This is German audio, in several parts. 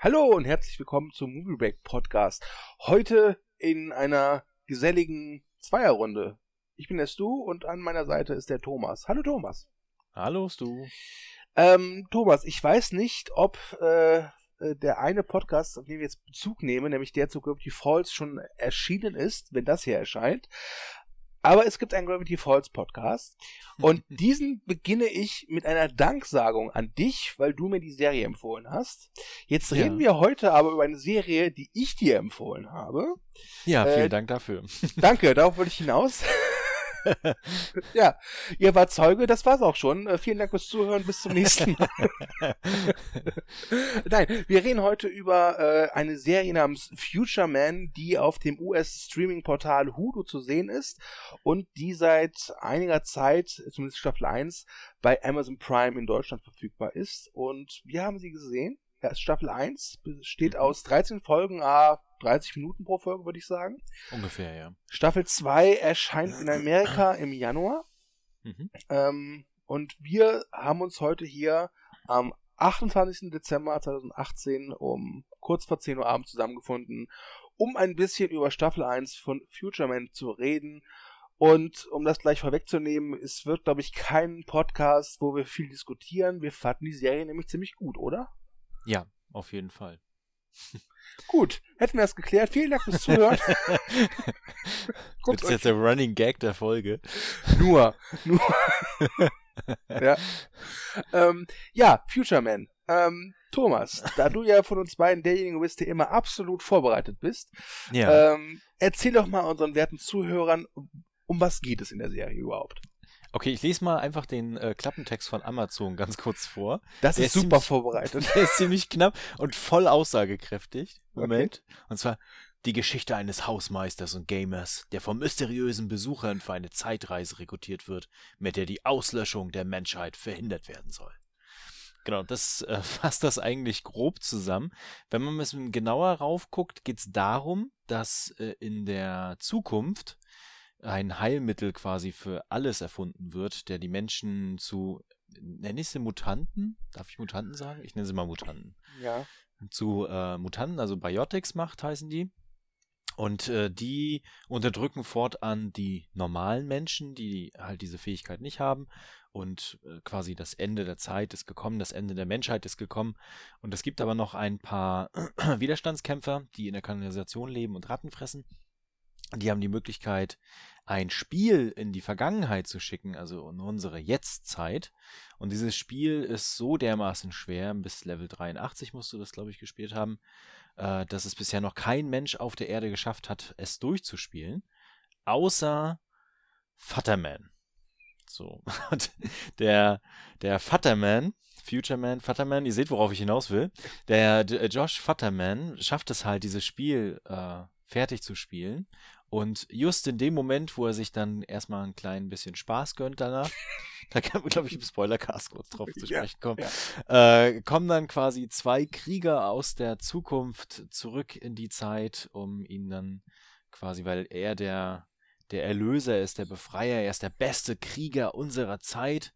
Hallo und herzlich willkommen zum Movie Break Podcast. Heute in einer geselligen Zweierrunde. Ich bin der Stu und an meiner Seite ist der Thomas. Hallo Thomas. Hallo Stu. Ähm, Thomas, ich weiß nicht, ob äh, äh der eine Podcast, auf den wir jetzt Bezug nehmen, nämlich der zu Gravity Falls schon erschienen ist, wenn das hier erscheint. Aber es gibt einen Gravity Falls Podcast und diesen beginne ich mit einer Danksagung an dich, weil du mir die Serie empfohlen hast. Jetzt reden ja. wir heute aber über eine Serie, die ich dir empfohlen habe. Ja, vielen äh, Dank dafür. Danke, darauf wollte ich hinaus. ja, ihr wart Zeuge, das war's auch schon. Äh, vielen Dank fürs Zuhören, bis zum nächsten Mal. Nein, wir reden heute über äh, eine Serie namens Future Man, die auf dem US-Streaming-Portal Hulu zu sehen ist und die seit einiger Zeit, zumindest Staffel 1, bei Amazon Prime in Deutschland verfügbar ist. Und wir haben sie gesehen. Ja, Staffel 1 besteht mhm. aus 13 Folgen, a 30 Minuten pro Folge, würde ich sagen. Ungefähr, ja. Staffel 2 erscheint in Amerika im Januar. Mhm. Ähm, und wir haben uns heute hier am 28. Dezember 2018 um kurz vor 10 Uhr abends zusammengefunden, um ein bisschen über Staffel 1 von Future Man zu reden. Und um das gleich vorwegzunehmen, es wird, glaube ich, kein Podcast, wo wir viel diskutieren. Wir fanden die Serie nämlich ziemlich gut, oder? Ja, auf jeden Fall. Gut, hätten wir das geklärt. Vielen Dank fürs Zuhören. das ist jetzt der Running Gag der Folge. Nur, nur. ja. Ähm, ja, Future Man. Ähm, Thomas, da du ja von uns beiden derjenige bist, der immer absolut vorbereitet bist, ja. ähm, erzähl doch mal unseren werten Zuhörern, um was geht es in der Serie überhaupt? Okay, ich lese mal einfach den äh, Klappentext von Amazon ganz kurz vor. Das der ist super ziemlich, vorbereitet. Der ist ziemlich knapp und voll aussagekräftig. Moment. Okay. Und zwar die Geschichte eines Hausmeisters und Gamers, der vom mysteriösen Besuchern für eine Zeitreise rekrutiert wird, mit der die Auslöschung der Menschheit verhindert werden soll. Genau, das äh, fasst das eigentlich grob zusammen. Wenn man ein bisschen genauer raufguckt, geht es darum, dass äh, in der Zukunft ein Heilmittel quasi für alles erfunden wird, der die Menschen zu, nenne ich sie Mutanten? Darf ich Mutanten sagen? Ich nenne sie mal Mutanten. Ja. Zu äh, Mutanten, also Biotics macht, heißen die. Und äh, die unterdrücken fortan die normalen Menschen, die halt diese Fähigkeit nicht haben. Und äh, quasi das Ende der Zeit ist gekommen, das Ende der Menschheit ist gekommen. Und es gibt aber noch ein paar Widerstandskämpfer, die in der Kanalisation leben und Ratten fressen. Die haben die Möglichkeit, ein Spiel in die Vergangenheit zu schicken, also in unsere Jetztzeit. Und dieses Spiel ist so dermaßen schwer, bis Level 83 musst du das, glaube ich, gespielt haben, äh, dass es bisher noch kein Mensch auf der Erde geschafft hat, es durchzuspielen, außer Futterman. So. Und der, der Futterman, Future Man, Futterman, ihr seht, worauf ich hinaus will. Der, der Josh Futterman schafft es halt, dieses Spiel äh, fertig zu spielen und just in dem Moment, wo er sich dann erstmal ein klein bisschen Spaß gönnt danach, da kann man, glaube ich, im Spoilercast kurz drauf zu sprechen kommen, ja. äh, kommen dann quasi zwei Krieger aus der Zukunft zurück in die Zeit, um ihn dann quasi, weil er der, der Erlöser ist, der Befreier, er ist der beste Krieger unserer Zeit,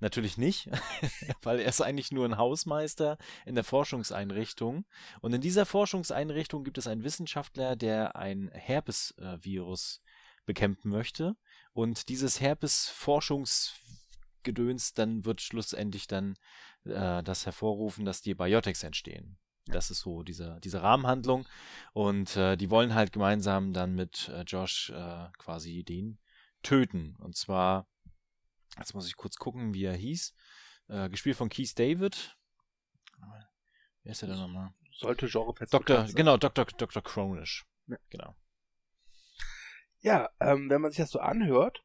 Natürlich nicht, weil er ist eigentlich nur ein Hausmeister in der Forschungseinrichtung. Und in dieser Forschungseinrichtung gibt es einen Wissenschaftler, der ein Herpes-Virus bekämpfen möchte. Und dieses Herpes-Forschungsgedöns dann wird schlussendlich dann äh, das hervorrufen, dass die Biotics entstehen. Das ist so diese, diese Rahmenhandlung. Und äh, die wollen halt gemeinsam dann mit äh, Josh äh, quasi den töten. Und zwar Jetzt muss ich kurz gucken, wie er hieß. Äh, gespielt von Keith David. Wer ist er denn nochmal? Sollte Genre Dr. Genau, Dr. Dr. Cronish. Ja. Genau. Ja, ähm, wenn man sich das so anhört,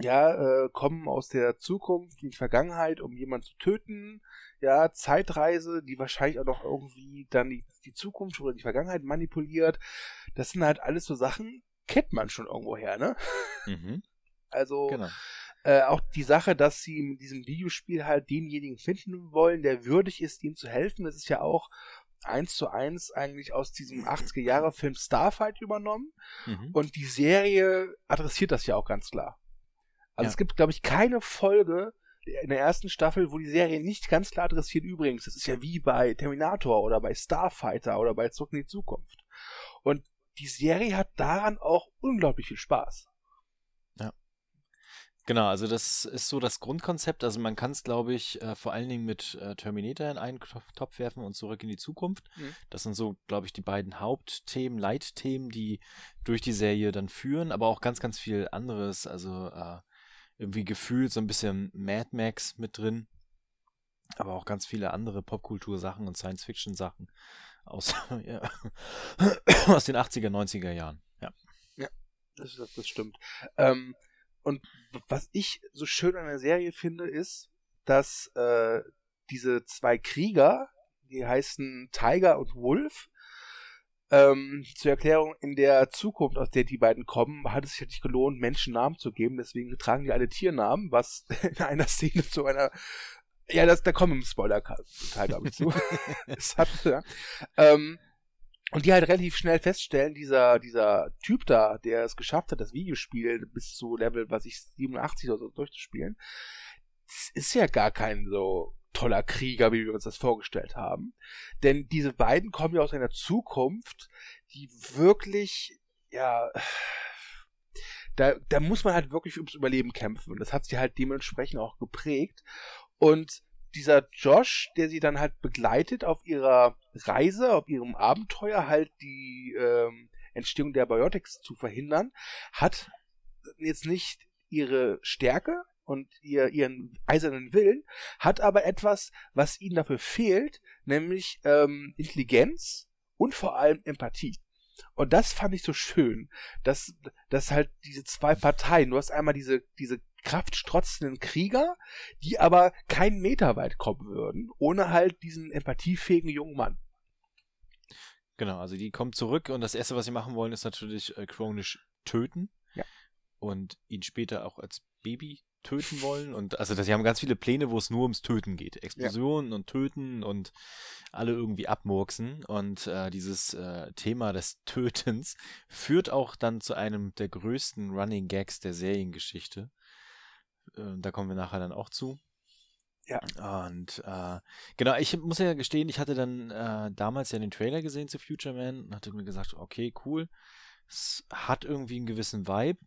ja, äh, kommen aus der Zukunft in die Vergangenheit, um jemanden zu töten. Ja, Zeitreise, die wahrscheinlich auch noch irgendwie dann die, die Zukunft oder die Vergangenheit manipuliert. Das sind halt alles so Sachen, kennt man schon irgendwo her, ne? Mhm. Also, genau. Äh, auch die Sache, dass sie in diesem Videospiel halt denjenigen finden wollen, der würdig ist, ihm zu helfen, das ist ja auch eins zu eins eigentlich aus diesem 80er-Jahre-Film Starfight übernommen. Mhm. Und die Serie adressiert das ja auch ganz klar. Also ja. es gibt, glaube ich, keine Folge in der ersten Staffel, wo die Serie nicht ganz klar adressiert übrigens, das ist ja wie bei Terminator oder bei Starfighter oder bei Zurück in die Zukunft. Und die Serie hat daran auch unglaublich viel Spaß. Genau, also das ist so das Grundkonzept. Also man kann es, glaube ich, äh, vor allen Dingen mit äh, Terminator in einen Topf werfen und zurück in die Zukunft. Mhm. Das sind so, glaube ich, die beiden Hauptthemen, Leitthemen, die durch die Serie dann führen, aber auch ganz, ganz viel anderes. Also äh, irgendwie gefühlt so ein bisschen Mad Max mit drin, aber auch ganz viele andere Popkultur-Sachen und Science-Fiction-Sachen aus, ja, aus den 80er, 90er Jahren. Ja, ja das, das stimmt. Ähm, und was ich so schön an der Serie finde, ist, dass äh, diese zwei Krieger, die heißen Tiger und Wolf, ähm, zur Erklärung, in der Zukunft, aus der die beiden kommen, hat es sich halt nicht gelohnt, Menschen Namen zu geben, deswegen tragen die alle Tiernamen, was in einer Szene zu einer ja, das, da kommen im Spoiler-Teil, glaube ich, zu. es hat, ja. ähm, und die halt relativ schnell feststellen, dieser, dieser Typ da, der es geschafft hat, das Videospiel bis zu Level, was ich 87 oder so durchzuspielen, ist ja gar kein so toller Krieger, wie wir uns das vorgestellt haben. Denn diese beiden kommen ja aus einer Zukunft, die wirklich, ja, da, da muss man halt wirklich ums Überleben kämpfen. Und das hat sie halt dementsprechend auch geprägt. Und dieser Josh, der sie dann halt begleitet auf ihrer Reise, auf ihrem Abenteuer, halt die ähm, Entstehung der Biotics zu verhindern, hat jetzt nicht ihre Stärke und ihr, ihren eisernen Willen, hat aber etwas, was ihnen dafür fehlt, nämlich ähm, Intelligenz und vor allem Empathie. Und das fand ich so schön, dass, dass halt diese zwei Parteien, du hast einmal diese, diese kraftstrotzenden Krieger, die aber keinen Meter weit kommen würden, ohne halt diesen empathiefähigen jungen Mann. Genau, also die kommen zurück und das erste, was sie machen wollen, ist natürlich äh, chronisch töten. Ja. Und ihn später auch als Baby töten wollen. Und also sie haben ganz viele Pläne, wo es nur ums Töten geht. Explosionen ja. und Töten und alle irgendwie abmurksen. Und äh, dieses äh, Thema des Tötens führt auch dann zu einem der größten Running Gags der Seriengeschichte. Äh, da kommen wir nachher dann auch zu. Ja. Und äh, genau, ich muss ja gestehen, ich hatte dann äh, damals ja den Trailer gesehen zu Future Man und hatte mir gesagt, okay, cool. Es hat irgendwie einen gewissen Vibe.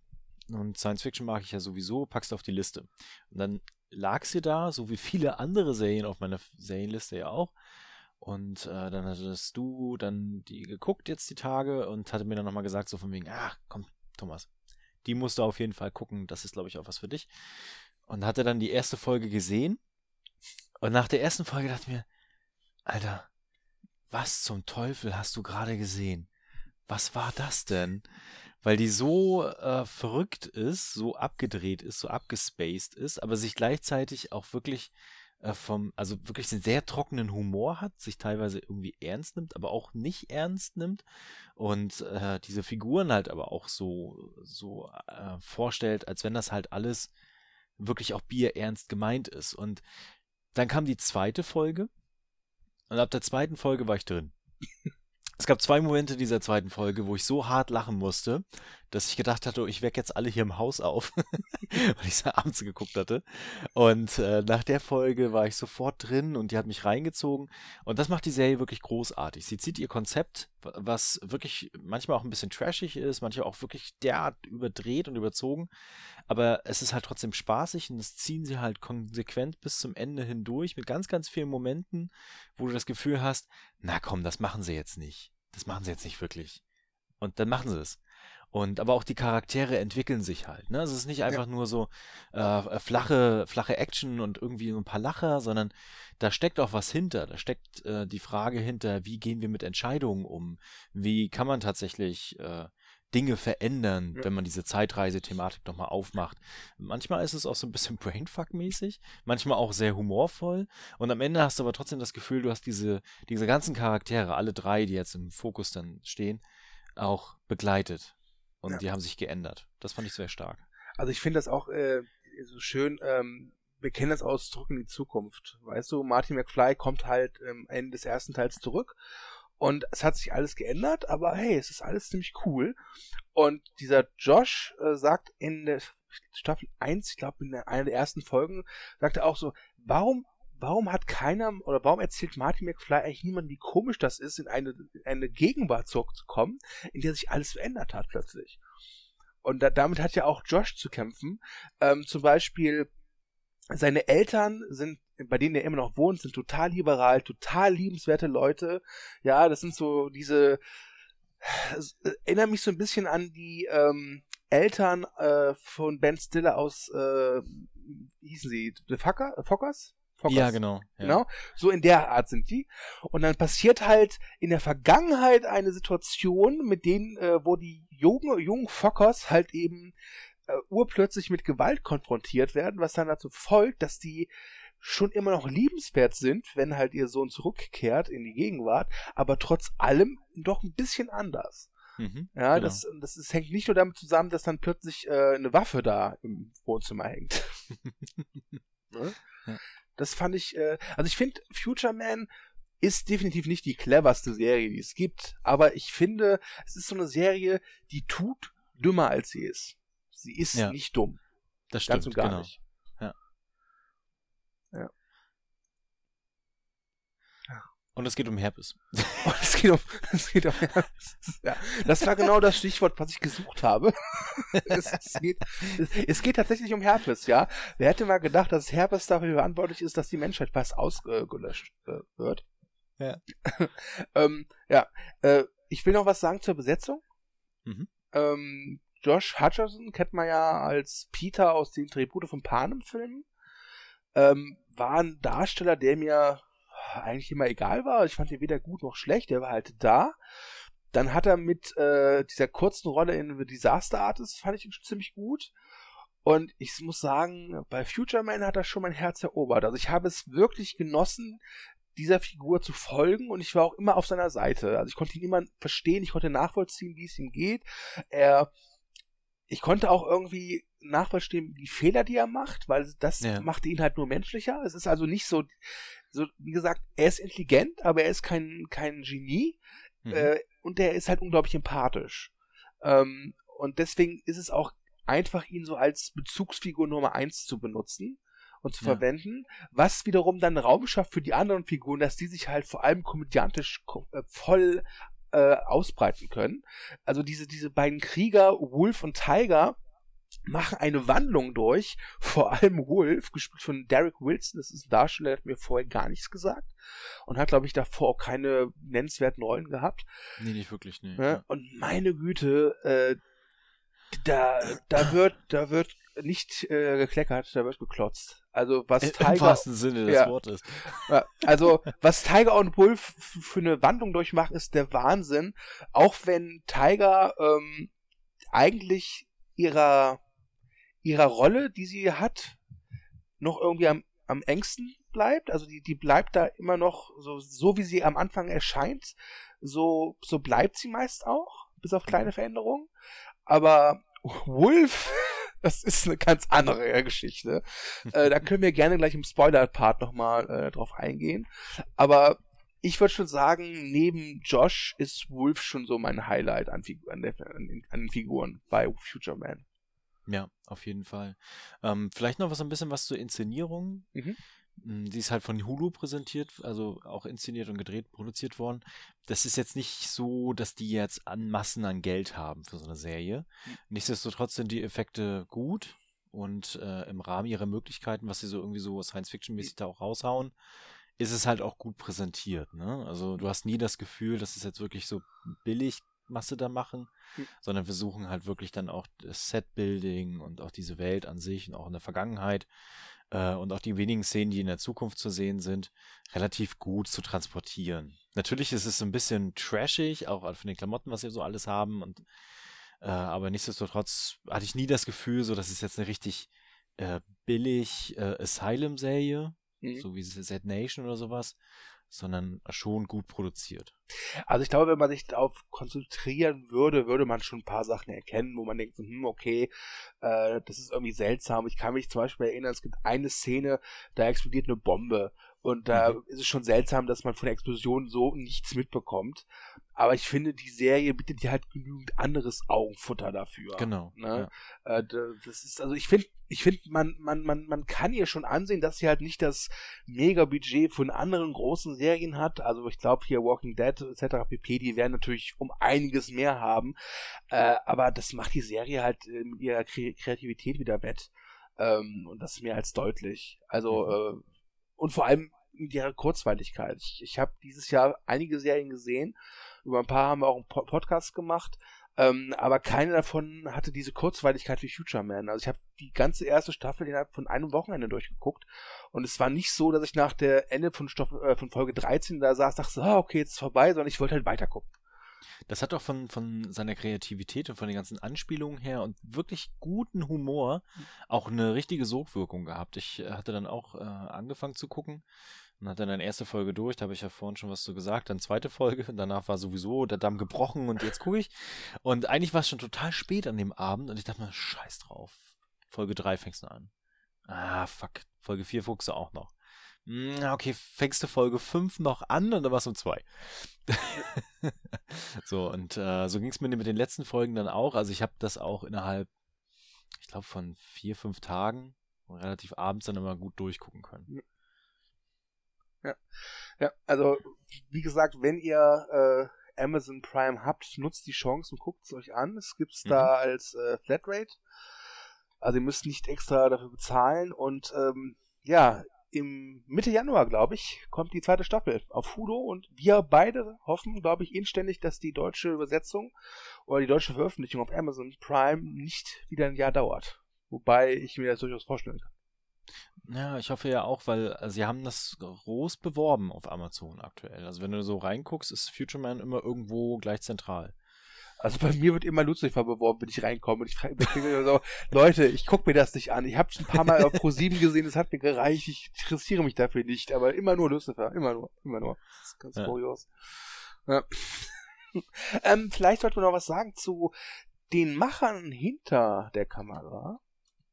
Und Science Fiction mag ich ja sowieso, packst auf die Liste. Und dann lag sie da, so wie viele andere Serien auf meiner Serienliste ja auch. Und äh, dann hattest du dann die geguckt jetzt die Tage und hatte mir dann nochmal gesagt, so von wegen, ach komm, Thomas, die musst du auf jeden Fall gucken. Das ist, glaube ich, auch was für dich. Und hatte dann die erste Folge gesehen. Und nach der ersten Folge dachte ich mir, Alter, was zum Teufel hast du gerade gesehen? Was war das denn? Weil die so äh, verrückt ist, so abgedreht ist, so abgespaced ist, aber sich gleichzeitig auch wirklich äh, vom, also wirklich einen sehr trockenen Humor hat, sich teilweise irgendwie ernst nimmt, aber auch nicht ernst nimmt und äh, diese Figuren halt aber auch so, so äh, vorstellt, als wenn das halt alles wirklich auch bierernst gemeint ist. Und dann kam die zweite Folge und ab der zweiten Folge war ich drin. Es gab zwei Momente dieser zweiten Folge, wo ich so hart lachen musste, dass ich gedacht hatte, oh, ich wecke jetzt alle hier im Haus auf, weil ich es abends geguckt hatte. Und äh, nach der Folge war ich sofort drin und die hat mich reingezogen. Und das macht die Serie wirklich großartig. Sie zieht ihr Konzept, was wirklich manchmal auch ein bisschen trashig ist, manchmal auch wirklich derart überdreht und überzogen. Aber es ist halt trotzdem spaßig und das ziehen sie halt konsequent bis zum Ende hindurch mit ganz, ganz vielen Momenten, wo du das Gefühl hast, na komm, das machen sie jetzt nicht. Das machen sie jetzt nicht wirklich. Und dann machen sie es. Und aber auch die Charaktere entwickeln sich halt. Ne? Also es ist nicht einfach ja. nur so äh, flache, flache Action und irgendwie so ein paar Lacher, sondern da steckt auch was hinter. Da steckt äh, die Frage hinter, wie gehen wir mit Entscheidungen um? Wie kann man tatsächlich äh, Dinge verändern, ja. wenn man diese Zeitreise-Thematik nochmal aufmacht. Manchmal ist es auch so ein bisschen Brainfuck-mäßig, manchmal auch sehr humorvoll und am Ende hast du aber trotzdem das Gefühl, du hast diese, diese ganzen Charaktere, alle drei, die jetzt im Fokus dann stehen, auch begleitet. Und ja. die haben sich geändert. Das fand ich sehr stark. Also ich finde das auch äh, so schön, ähm, wir kennen das aus Zurück in die Zukunft. Weißt du, Martin McFly kommt halt am Ende des ersten Teils zurück und es hat sich alles geändert, aber hey, es ist alles ziemlich cool. Und dieser Josh äh, sagt in der Staffel 1, ich glaube in einer der ersten Folgen, sagt er auch so, warum warum hat keiner oder warum erzählt Martin McFly eigentlich niemand, wie komisch das ist, in eine, in eine Gegenwart zurückzukommen, in der sich alles verändert hat plötzlich. Und da, damit hat ja auch Josh zu kämpfen. Ähm, zum Beispiel, seine Eltern sind, bei denen er immer noch wohnt, sind total liberal, total liebenswerte Leute. Ja, das sind so diese, erinnert mich so ein bisschen an die ähm, Eltern äh, von Ben Stiller aus, äh, wie hießen sie, The Fucker, Fockers? Fockers. Ja, genau. Ja. Genau. So in der Art sind die. Und dann passiert halt in der Vergangenheit eine Situation, mit denen, äh, wo die jungen, jungen Fockers halt eben äh, urplötzlich mit Gewalt konfrontiert werden, was dann dazu folgt, dass die schon immer noch liebenswert sind, wenn halt ihr Sohn zurückkehrt in die Gegenwart, aber trotz allem doch ein bisschen anders. Mhm, ja, genau. das, das, das hängt nicht nur damit zusammen, dass dann plötzlich äh, eine Waffe da im Wohnzimmer hängt. ne? ja. Das fand ich, äh, also ich finde, Future Man ist definitiv nicht die cleverste Serie, die es gibt, aber ich finde, es ist so eine Serie, die tut dümmer als sie ist. Sie ist ja. nicht dumm. Das stimmt, Ganz und gar genau. nicht. Ja. Ja. Und es geht um Herpes. Und es geht um, es geht um Herpes. Ja, das war genau das Stichwort, was ich gesucht habe. es, es, geht, es, es, geht tatsächlich um Herpes, ja. Wer hätte mal gedacht, dass Herpes dafür verantwortlich ist, dass die Menschheit fast ausgelöscht äh, wird? Ja. ähm, ja. Äh, ich will noch was sagen zur Besetzung. Mhm. Ähm, Josh Hutcherson kennt man ja als Peter aus den Tribute von Panem-Filmen. Ähm, war ein Darsteller, der mir eigentlich immer egal war. Ich fand ihn weder gut noch schlecht, der war halt da. Dann hat er mit äh, dieser kurzen Rolle in The Disaster Artist, fand ich ihn ziemlich gut. Und ich muss sagen, bei Future Man hat er schon mein Herz erobert. Also ich habe es wirklich genossen, dieser Figur zu folgen und ich war auch immer auf seiner Seite. Also ich konnte ihn immer verstehen, ich konnte nachvollziehen, wie es ihm geht. Er, ich konnte auch irgendwie nachvollziehen, die Fehler, die er macht, weil das ja. machte ihn halt nur menschlicher. Es ist also nicht so, so, wie gesagt, er ist intelligent, aber er ist kein, kein Genie. Mhm. Äh, und der ist halt unglaublich empathisch. Ähm, und deswegen ist es auch einfach, ihn so als Bezugsfigur Nummer eins zu benutzen und zu ja. verwenden, was wiederum dann Raum schafft für die anderen Figuren, dass die sich halt vor allem komödiantisch äh, voll äh, ausbreiten können. Also diese, diese beiden Krieger, Wolf und Tiger, machen eine Wandlung durch, vor allem Wolf, gespielt von Derek Wilson, das ist ein Darsteller, der hat mir vorher gar nichts gesagt und hat, glaube ich, davor auch keine nennenswerten Rollen gehabt. Nee, nicht wirklich, nee. Ja, und meine Güte, äh, da, da wird, da wird nicht äh, gekleckert, da wird geklotzt. Also was Im Tiger. Im wahrsten Sinne des ja, Wortes. Ja, also was Tiger und Wolf für eine Wandlung durchmachen, ist der Wahnsinn. Auch wenn Tiger ähm, eigentlich ihrer, ihrer Rolle, die sie hat, noch irgendwie am, am engsten bleibt. Also die, die bleibt da immer noch so, so wie sie am Anfang erscheint, so, so bleibt sie meist auch, bis auf kleine Veränderungen. Aber Wolf, das ist eine ganz andere Geschichte. äh, da können wir gerne gleich im Spoiler-Part nochmal äh, drauf eingehen. Aber ich würde schon sagen, neben Josh ist Wolf schon so mein Highlight an, Figu an, an, an Figuren bei Future Man. Ja, auf jeden Fall. Ähm, vielleicht noch was ein bisschen was zur Inszenierung. Mhm. Hm, die ist halt von Hulu präsentiert, also auch inszeniert und gedreht, produziert worden. Das ist jetzt nicht so, dass die jetzt an Massen an Geld haben für so eine Serie. Mhm. Nichtsdestotrotz sind die Effekte gut und äh, im Rahmen ihrer Möglichkeiten, was sie so irgendwie so Science-Fiction-mäßig da auch raushauen, ist es halt auch gut präsentiert. Ne? Also du hast nie das Gefühl, dass es jetzt wirklich so billig Masse da machen, mhm. sondern versuchen halt wirklich dann auch das Set-Building und auch diese Welt an sich und auch in der Vergangenheit äh, und auch die wenigen Szenen, die in der Zukunft zu sehen sind, relativ gut zu transportieren. Natürlich ist es ein bisschen trashig, auch von den Klamotten, was sie so alles haben und äh, aber nichtsdestotrotz hatte ich nie das Gefühl, so dass es jetzt eine richtig äh, billig äh, Asylum-Serie mhm. so wie Z Nation oder sowas, sondern schon gut produziert. Also ich glaube, wenn man sich darauf konzentrieren würde, würde man schon ein paar Sachen erkennen, wo man denkt, hm, okay, äh, das ist irgendwie seltsam. Ich kann mich zum Beispiel erinnern, es gibt eine Szene, da explodiert eine Bombe Und da mhm. ist es schon seltsam, dass man von der Explosion so nichts mitbekommt. Aber ich finde, die Serie bietet dir halt genügend anderes Augenfutter dafür. Genau. Ne? Ja. Äh, das ist, also ich finde, ich finde, man, man, man, man kann ihr schon ansehen, dass sie halt nicht das Mega-Budget von anderen großen Serien hat. Also ich glaube hier Walking Dead etc. pp, die werden natürlich um einiges mehr haben. Äh, aber das macht die Serie halt äh, mit ihrer Kreativität wieder wett. Ähm, und das ist mehr als deutlich. Also, mhm. äh, und vor allem mit ihrer Kurzweiligkeit. Ich, ich habe dieses Jahr einige Serien gesehen. Über ein paar haben wir auch einen Podcast gemacht. Ähm, aber keine davon hatte diese Kurzweiligkeit wie Future Man. Also ich habe die ganze erste Staffel innerhalb von einem Wochenende durchgeguckt und es war nicht so, dass ich nach der Ende von, Stoff, äh, von Folge 13 da saß, dachte, so, ah, okay, jetzt ist vorbei, sondern ich wollte halt weitergucken. Das hat auch von, von seiner Kreativität und von den ganzen Anspielungen her und wirklich guten Humor auch eine richtige Sogwirkung gehabt. Ich äh, hatte dann auch äh, angefangen zu gucken und hatte dann erste Folge durch, da habe ich ja vorhin schon was zu gesagt, dann zweite Folge, danach war sowieso der Damm gebrochen und jetzt gucke ich. Und eigentlich war es schon total spät an dem Abend und ich dachte mir, scheiß drauf. Folge 3 fängst du an. Ah, fuck. Folge 4 guckst du auch noch. Hm, okay, fängst du Folge 5 noch an und dann war es um 2. so, und äh, so ging es mir mit den letzten Folgen dann auch. Also ich habe das auch innerhalb, ich glaube, von vier, fünf Tagen relativ abends dann immer gut durchgucken können. Ja, ja also wie gesagt, wenn ihr äh, Amazon Prime habt, nutzt die Chance und guckt es euch an. Es gibt es mhm. da als äh, Flatrate. Also ihr müsst nicht extra dafür bezahlen und ähm, ja, im Mitte Januar, glaube ich, kommt die zweite Staffel auf Hulu und wir beide hoffen, glaube ich, inständig, dass die deutsche Übersetzung oder die deutsche Veröffentlichung auf Amazon Prime nicht wieder ein Jahr dauert. Wobei ich mir das durchaus vorstellen kann. Ja, ich hoffe ja auch, weil also sie haben das groß beworben auf Amazon aktuell. Also wenn du so reinguckst, ist Future Man immer irgendwo gleich zentral. Also bei mir wird immer Lucifer beworben, wenn ich reinkomme. Und ich frage mich so, Leute, ich gucke mir das nicht an. Ich habe es ein paar Mal auf Pro7 gesehen, das hat mir gereicht. Ich interessiere mich dafür nicht. Aber immer nur Lucifer. Immer nur. Immer nur. Das ist ganz ja. kurios. Ja. ähm, vielleicht sollten wir noch was sagen zu den Machern hinter der Kamera.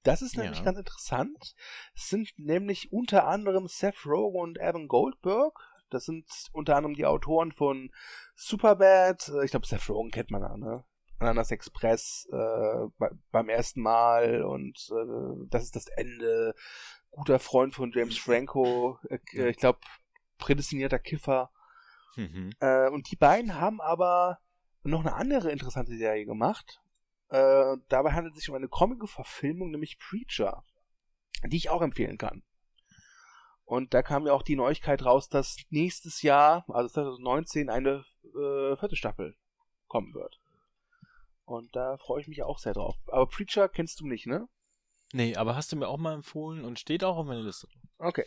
Das ist nämlich ja. ganz interessant. Es sind nämlich unter anderem Seth Rogen und Evan Goldberg. Das sind unter anderem die Autoren von Superbad. Äh, ich glaube, Seth Rogen kennt man da, ne? Ananas Express äh, bei, beim ersten Mal und äh, das ist das Ende. Guter Freund von James Franco. Äh, ich glaube, prädestinierter Kiffer. Mhm. Äh, und die beiden haben aber noch eine andere interessante Serie gemacht. Äh, dabei handelt es sich um eine Comic-Verfilmung, nämlich Preacher, die ich auch empfehlen kann. Und da kam ja auch die Neuigkeit raus, dass nächstes Jahr, also 2019, eine äh, vierte Staffel kommen wird. Und da freue ich mich auch sehr drauf. Aber Preacher kennst du nicht, ne? Nee, aber hast du mir auch mal empfohlen und steht auch auf meiner Liste. Okay.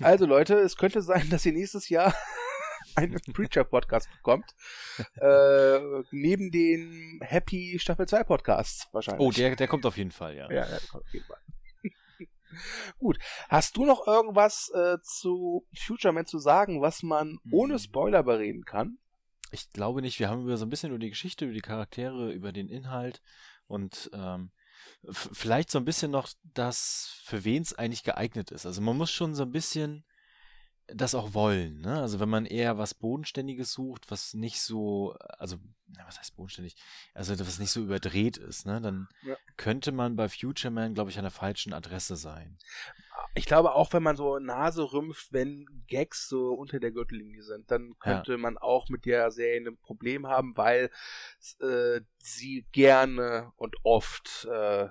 Also Leute, es könnte sein, dass ihr nächstes Jahr einen Preacher-Podcast bekommt. äh, neben den Happy Staffel 2 Podcasts wahrscheinlich. Oh, der, der kommt auf jeden Fall, ja. Ja, der kommt auf jeden Fall. Gut. Hast du noch irgendwas äh, zu Future Man zu sagen, was man mhm. ohne Spoiler bereden kann? Ich glaube nicht. Wir haben über so ein bisschen über die Geschichte, über die Charaktere, über den Inhalt und ähm, vielleicht so ein bisschen noch das, für wen es eigentlich geeignet ist. Also man muss schon so ein bisschen das auch wollen. Ne? Also wenn man eher was Bodenständiges sucht, was nicht so, also was heißt bodenständig? Also was nicht so überdreht ist, ne? dann ja. könnte man bei Future Man, glaube ich, an der falschen Adresse sein. Ich glaube auch, wenn man so Nase rümpft, wenn Gags so unter der Gürtellinie sind, dann könnte ja. man auch mit der Serie ein Problem haben, weil äh, sie gerne und oft äh,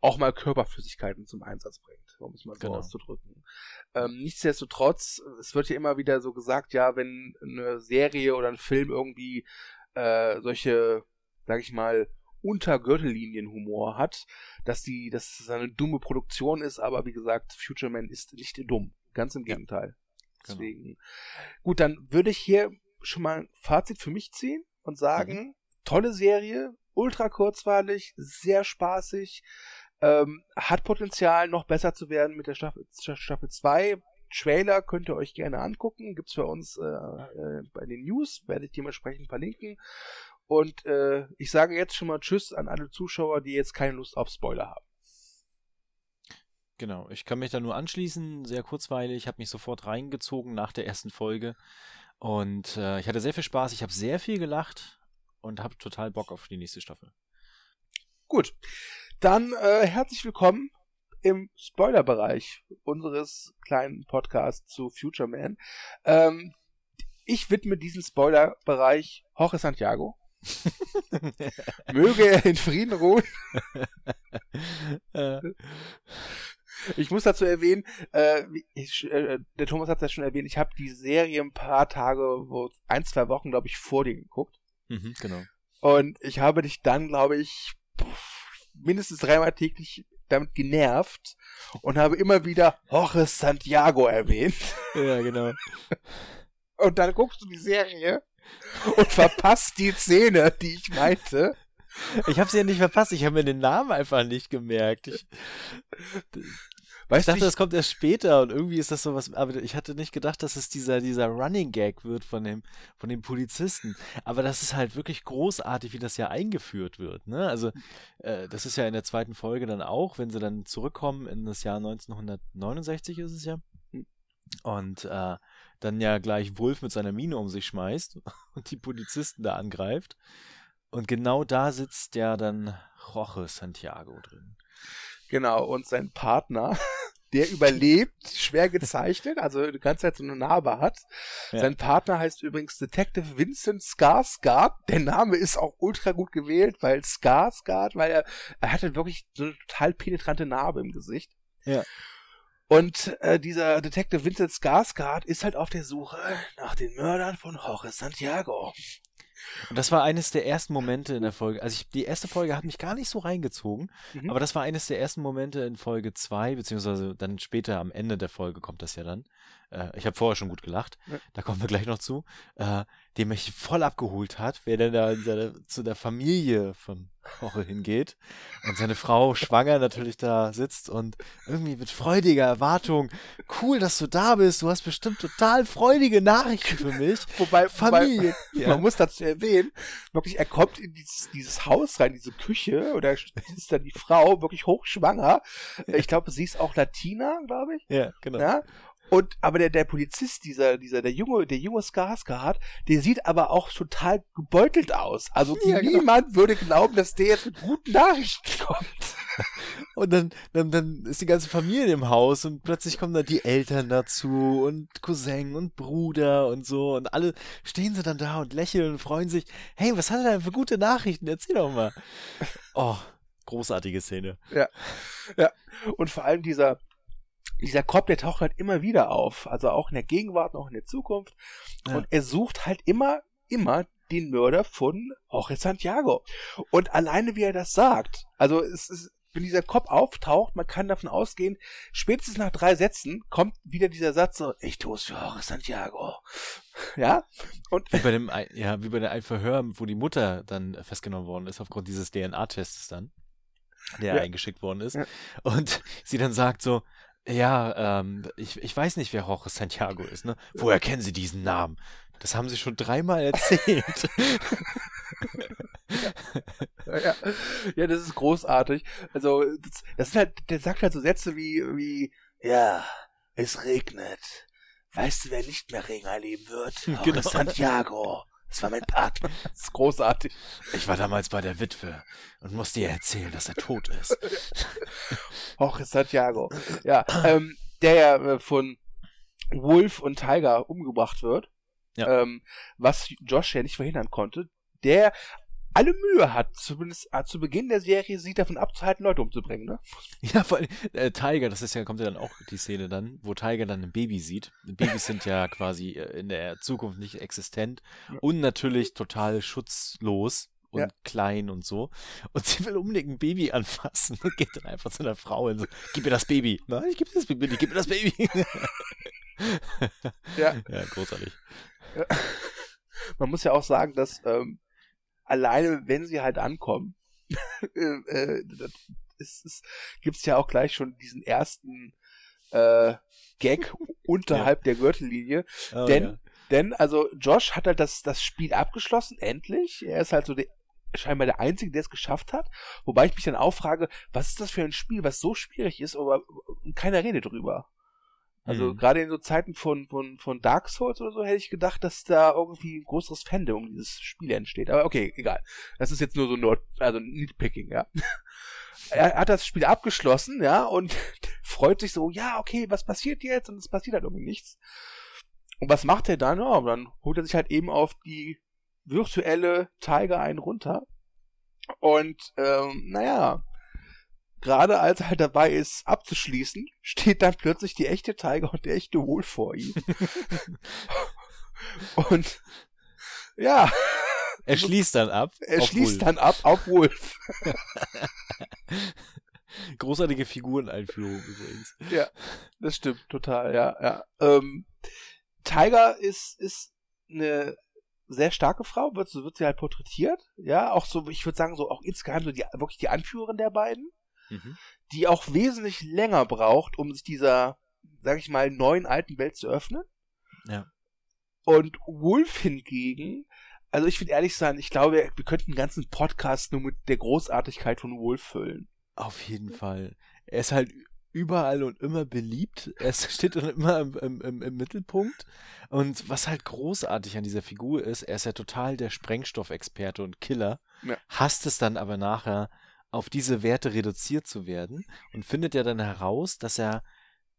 auch mal Körperflüssigkeiten zum Einsatz um es mal so genau. auszudrücken. Ähm, nichtsdestotrotz, es wird ja immer wieder so gesagt, ja, wenn eine Serie oder ein Film irgendwie äh, solche, sag ich mal, Untergürtellinienhumor hat, dass die, dass es eine dumme Produktion ist, aber wie gesagt, Future Man ist nicht dumm. Ganz im Gegenteil. Genau. Deswegen. Genau. Gut, dann würde ich hier schon mal ein Fazit für mich ziehen und sagen, mhm. tolle Serie, ultra kurzweilig, sehr spaßig, ähm, hat Potenzial, noch besser zu werden mit der Staffel, Staffel 2. Trailer könnt ihr euch gerne angucken. Gibt's bei uns äh, äh, bei den News, werde ich dementsprechend verlinken. Und äh, ich sage jetzt schon mal Tschüss an alle Zuschauer, die jetzt keine Lust auf Spoiler haben. Genau, ich kann mich da nur anschließen, sehr kurzweilig, ich habe mich sofort reingezogen nach der ersten Folge und äh, ich hatte sehr viel Spaß, ich habe sehr viel gelacht und habe total Bock auf die nächste Staffel. Gut, dann äh, herzlich willkommen im Spoilerbereich unseres kleinen Podcasts zu Future Man. Ähm, ich widme diesen Spoilerbereich Jorge Santiago. Möge er in Frieden ruhen. Ich muss dazu erwähnen, äh, ich, äh, der Thomas hat es ja schon erwähnt, ich habe die Serie ein paar Tage, wo ein, zwei Wochen, glaube ich, vor dir geguckt. Mhm, genau. Und ich habe dich dann, glaube ich, mindestens dreimal täglich damit genervt und habe immer wieder Jorge Santiago erwähnt. Ja, genau. Und dann guckst du die Serie und verpasst die Szene, die ich meinte. Ich habe sie ja nicht verpasst, ich habe mir den Namen einfach nicht gemerkt. Ich, Weißt ich dachte, das kommt erst später und irgendwie ist das so was, aber ich hatte nicht gedacht, dass es dieser, dieser Running Gag wird von dem, von dem Polizisten. Aber das ist halt wirklich großartig, wie das ja eingeführt wird. Ne? Also, äh, das ist ja in der zweiten Folge dann auch, wenn sie dann zurückkommen in das Jahr 1969 ist es ja. Und äh, dann ja gleich Wolf mit seiner Mine um sich schmeißt und die Polizisten da angreift. Und genau da sitzt ja dann Roche Santiago drin. Genau, und sein Partner, der überlebt, schwer gezeichnet, also die ganze Zeit so eine Narbe hat. Ja. Sein Partner heißt übrigens Detective Vincent Skarsgård. Der Name ist auch ultra gut gewählt, weil Skarsgård, weil er, er hatte wirklich so eine total penetrante Narbe im Gesicht. Ja. Und äh, dieser Detective Vincent Skarsgård ist halt auf der Suche nach den Mördern von Jorge Santiago. Und das war eines der ersten Momente in der Folge. Also ich, die erste Folge hat mich gar nicht so reingezogen, mhm. aber das war eines der ersten Momente in Folge 2, beziehungsweise dann später am Ende der Folge kommt das ja dann. Äh, ich habe vorher schon gut gelacht, ja. da kommen wir gleich noch zu, äh, der mich voll abgeholt hat, wer denn da seine, zu der Familie von Jorge hingeht und seine Frau schwanger natürlich da sitzt und irgendwie mit freudiger Erwartung, cool, dass du da bist, du hast bestimmt total freudige Nachrichten für mich. wobei, Familie. Wobei, ja. Man muss dazu erwähnen, wirklich, er kommt in dieses, dieses Haus rein, diese Küche, oder ist dann die Frau wirklich hochschwanger. Ich glaube, sie ist auch Latina, glaube ich. Ja, genau. Ja? Und aber der, der Polizist, dieser, dieser, der junge, der junge Skarsgård, der sieht aber auch total gebeutelt aus. Also ja, genau. niemand genau. würde glauben, dass der jetzt mit guten Nachrichten kommt. Und dann, dann, dann ist die ganze Familie im Haus und plötzlich kommen da die Eltern dazu und Cousin und Bruder und so und alle stehen sie dann da und lächeln und freuen sich. Hey, was hat er denn für gute Nachrichten? Erzähl doch mal. Oh, großartige Szene. Ja. Ja. Und vor allem dieser, dieser Cop, der taucht halt immer wieder auf. Also auch in der Gegenwart, auch in der Zukunft. Ja. Und er sucht halt immer, immer den Mörder von Jorge Santiago. Und alleine wie er das sagt, also es ist, wenn dieser Cop auftaucht, man kann davon ausgehen, spätestens nach drei Sätzen kommt wieder dieser Satz so, ich tue es für Jorge Santiago. Ja? Und wie bei dem, ja, wie bei der Verhör, wo die Mutter dann festgenommen worden ist, aufgrund dieses DNA-Tests dann, der ja. eingeschickt worden ist. Ja. Und sie dann sagt so, ja, ähm, ich, ich weiß nicht, wer Jorge Santiago ist, ne? Woher kennen Sie diesen Namen? Das haben Sie schon dreimal erzählt. ja, ja, das ist großartig. Also, das, das ist halt, der sagt halt so Sätze wie, wie, ja, es regnet. Weißt du, wer nicht mehr Regen erleben wird? Jorge genau. Santiago. Das war mein Partner. Das ist großartig. Ich war damals bei der Witwe und musste ihr erzählen, dass er tot ist. Och, Santiago. Ja, ähm, der ja äh, von Wolf und Tiger umgebracht wird. Ja. Ähm, was Josh ja nicht verhindern konnte. Der alle Mühe hat, zumindest äh, zu Beginn der Serie, sich davon abzuhalten, Leute umzubringen, ne? Ja, vor allem, äh, Tiger, das ist ja, kommt ja dann auch die Szene dann, wo Tiger dann ein Baby sieht. Babys sind ja quasi äh, in der Zukunft nicht existent ja. und natürlich total schutzlos und ja. klein und so. Und sie will unbedingt ein Baby anfassen und geht dann einfach zu einer Frau und so, gib mir das Baby. Nein, ich gib dir das Baby, gib mir das Baby. ja. Ja, großartig. Ja. Man muss ja auch sagen, dass ähm, alleine, wenn sie halt ankommen, äh, äh, gibt es ja auch gleich schon diesen ersten äh, Gag unterhalb ja. der Gürtellinie. Oh, denn, ja. denn, also Josh hat halt das, das Spiel abgeschlossen, endlich. Er ist halt so der scheinbar der Einzige, der es geschafft hat. Wobei ich mich dann auch frage, was ist das für ein Spiel, was so schwierig ist, aber keiner redet drüber. Also mhm. gerade in so Zeiten von, von, von Dark Souls oder so hätte ich gedacht, dass da irgendwie ein größeres Fandom um dieses Spiel entsteht. Aber okay, egal. Das ist jetzt nur so Nord, also Nitpicking, ja. er hat das Spiel abgeschlossen, ja, und freut sich so, ja, okay, was passiert jetzt? Und es passiert halt irgendwie nichts. Und was macht er dann? Ja, dann holt er sich halt eben auf die virtuelle Tiger einen runter. Und ähm, naja, gerade als er halt dabei ist, abzuschließen, steht dann plötzlich die echte Tiger und der echte Wolf vor ihm. und ja. Er schließt dann ab. Er schließt Wolf. dann ab auf Wolf. Großartige Figureneinführung übrigens. Ja, das stimmt, total, ja, ja. Ähm, Tiger ist, ist eine sehr starke Frau, wird, wird sie halt porträtiert, ja, auch so, ich würde sagen, so auch insgeheim so die, wirklich die Anführerin der beiden, mhm. die auch wesentlich länger braucht, um sich dieser, sag ich mal, neuen alten Welt zu öffnen. Ja. Und Wolf hingegen, also ich will ehrlich sein, ich glaube, wir könnten einen ganzen Podcast nur mit der Großartigkeit von Wolf füllen. Auf jeden Fall. Er ist halt überall und immer beliebt. Er steht immer im, im, im, Mittelpunkt. Und was halt großartig an dieser Figur ist, er ist ja total der Sprengstoffexperte und Killer, ja. hasst es dann aber nachher, auf diese Werte reduziert zu werden und findet ja dann heraus, dass er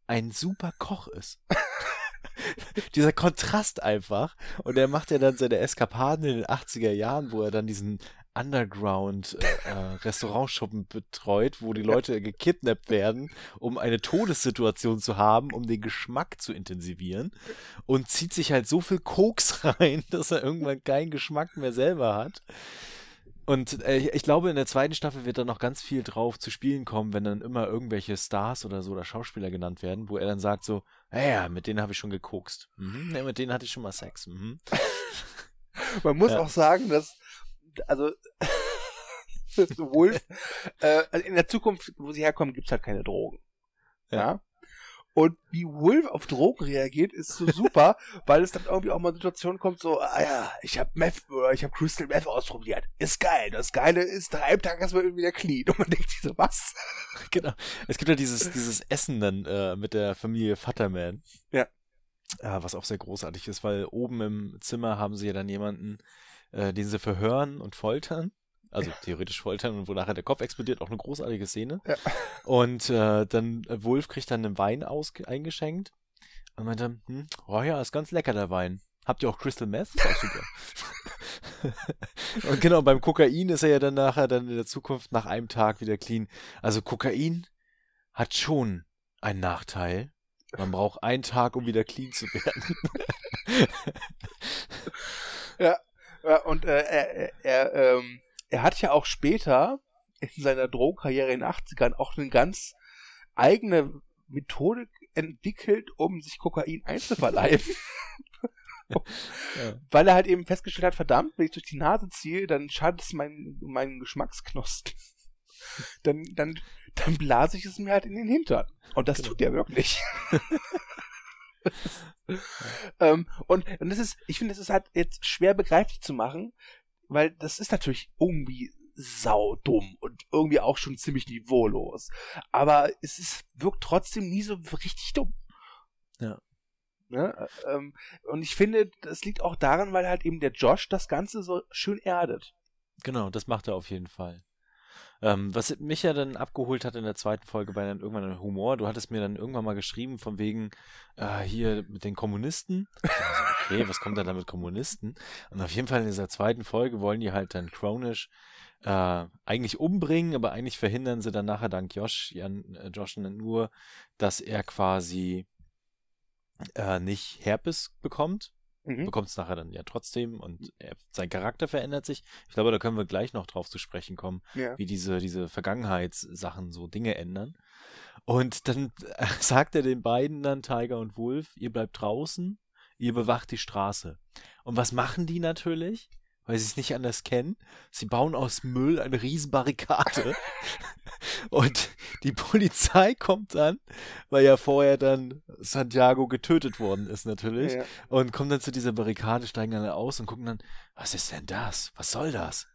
ein super Koch ist. Dieser Kontrast einfach. Und er macht ja dann seine Eskapaden in den 80er Jahren, wo er dann diesen Underground-Restaurantschuppen äh, äh betreut, wo die Leute gekidnappt werden, um eine Todessituation zu haben, um den Geschmack zu intensivieren. Und zieht sich halt so viel Koks rein, dass er irgendwann keinen Geschmack mehr selber hat. Und äh, ich glaube, in der zweiten Staffel wird dann noch ganz viel drauf zu spielen kommen, wenn dann immer irgendwelche Stars oder so oder Schauspieler genannt werden, wo er dann sagt so, ja, mit denen habe ich schon gekokst. Mhm, ja, mit denen hatte ich schon mal Sex. Mhm. Man muss ja. auch sagen, dass also Wolf, äh, also in der Zukunft, wo sie herkommen, gibt's halt keine Drogen. Ja. ja? Und wie Wolf auf Drogen reagiert, ist so super, weil es dann irgendwie auch mal Situationen kommt, so, ah ja, ich habe Meth oder ich habe Crystal Meth ausprobiert. Ist geil. Das Geile ist, drei Tage erstmal irgendwie wieder clean. Und man denkt sich so, was? Genau. Es gibt ja dieses, dieses Essen dann äh, mit der Familie Futterman. Ja. Äh, was auch sehr großartig ist, weil oben im Zimmer haben sie ja dann jemanden, äh, den sie verhören und foltern. Also theoretisch foltern und wo nachher der Kopf explodiert, auch eine großartige Szene. Ja. Und äh, dann äh, Wolf kriegt dann einen Wein aus eingeschenkt und meinte, hm, oh ja, ist ganz lecker der Wein. Habt ihr auch Crystal Meth? Ist auch super. und genau, beim Kokain ist er ja dann nachher dann in der Zukunft nach einem Tag wieder clean. Also Kokain hat schon einen Nachteil. Man braucht einen Tag, um wieder clean zu werden. ja, ja, und äh, er, er, ähm, er hat ja auch später in seiner Drogenkarriere in den 80ern auch eine ganz eigene Methodik entwickelt, um sich Kokain einzuverleiben. ja. Weil er halt eben festgestellt hat, verdammt, wenn ich durch die Nase ziehe, dann schadet es meinen, meinen Geschmacksknospen. dann, dann, dann blase ich es mir halt in den Hintern. Und das genau. tut er wirklich. ähm, und, und das ist, ich finde, das ist halt jetzt schwer begreiflich zu machen, weil das ist natürlich irgendwie saudumm und irgendwie auch schon ziemlich niveaulos. Aber es ist, wirkt trotzdem nie so richtig dumm. Ja. Ne? Ähm, und ich finde, das liegt auch daran, weil halt eben der Josh das Ganze so schön erdet. Genau, das macht er auf jeden Fall. Ähm, was mich ja dann abgeholt hat in der zweiten Folge, war dann irgendwann ein Humor. Du hattest mir dann irgendwann mal geschrieben, von wegen äh, hier mit den Kommunisten. Also, okay, was kommt da mit Kommunisten? Und auf jeden Fall in dieser zweiten Folge wollen die halt dann Cronish äh, eigentlich umbringen, aber eigentlich verhindern sie dann nachher dank Josh, Jan, äh, Josh nur, dass er quasi äh, nicht Herpes bekommt, mhm. bekommt es nachher dann ja trotzdem und er, sein Charakter verändert sich. Ich glaube, da können wir gleich noch drauf zu sprechen kommen, ja. wie diese, diese Vergangenheitssachen so Dinge ändern. Und dann sagt er den beiden dann, Tiger und Wolf, ihr bleibt draußen, ihr bewacht die Straße. Und was machen die natürlich? Weil sie es nicht anders kennen. Sie bauen aus Müll eine Riesenbarrikade. und die Polizei kommt dann, weil ja vorher dann Santiago getötet worden ist natürlich. Ja. Und kommt dann zu dieser Barrikade, steigen dann aus und gucken dann, was ist denn das? Was soll das?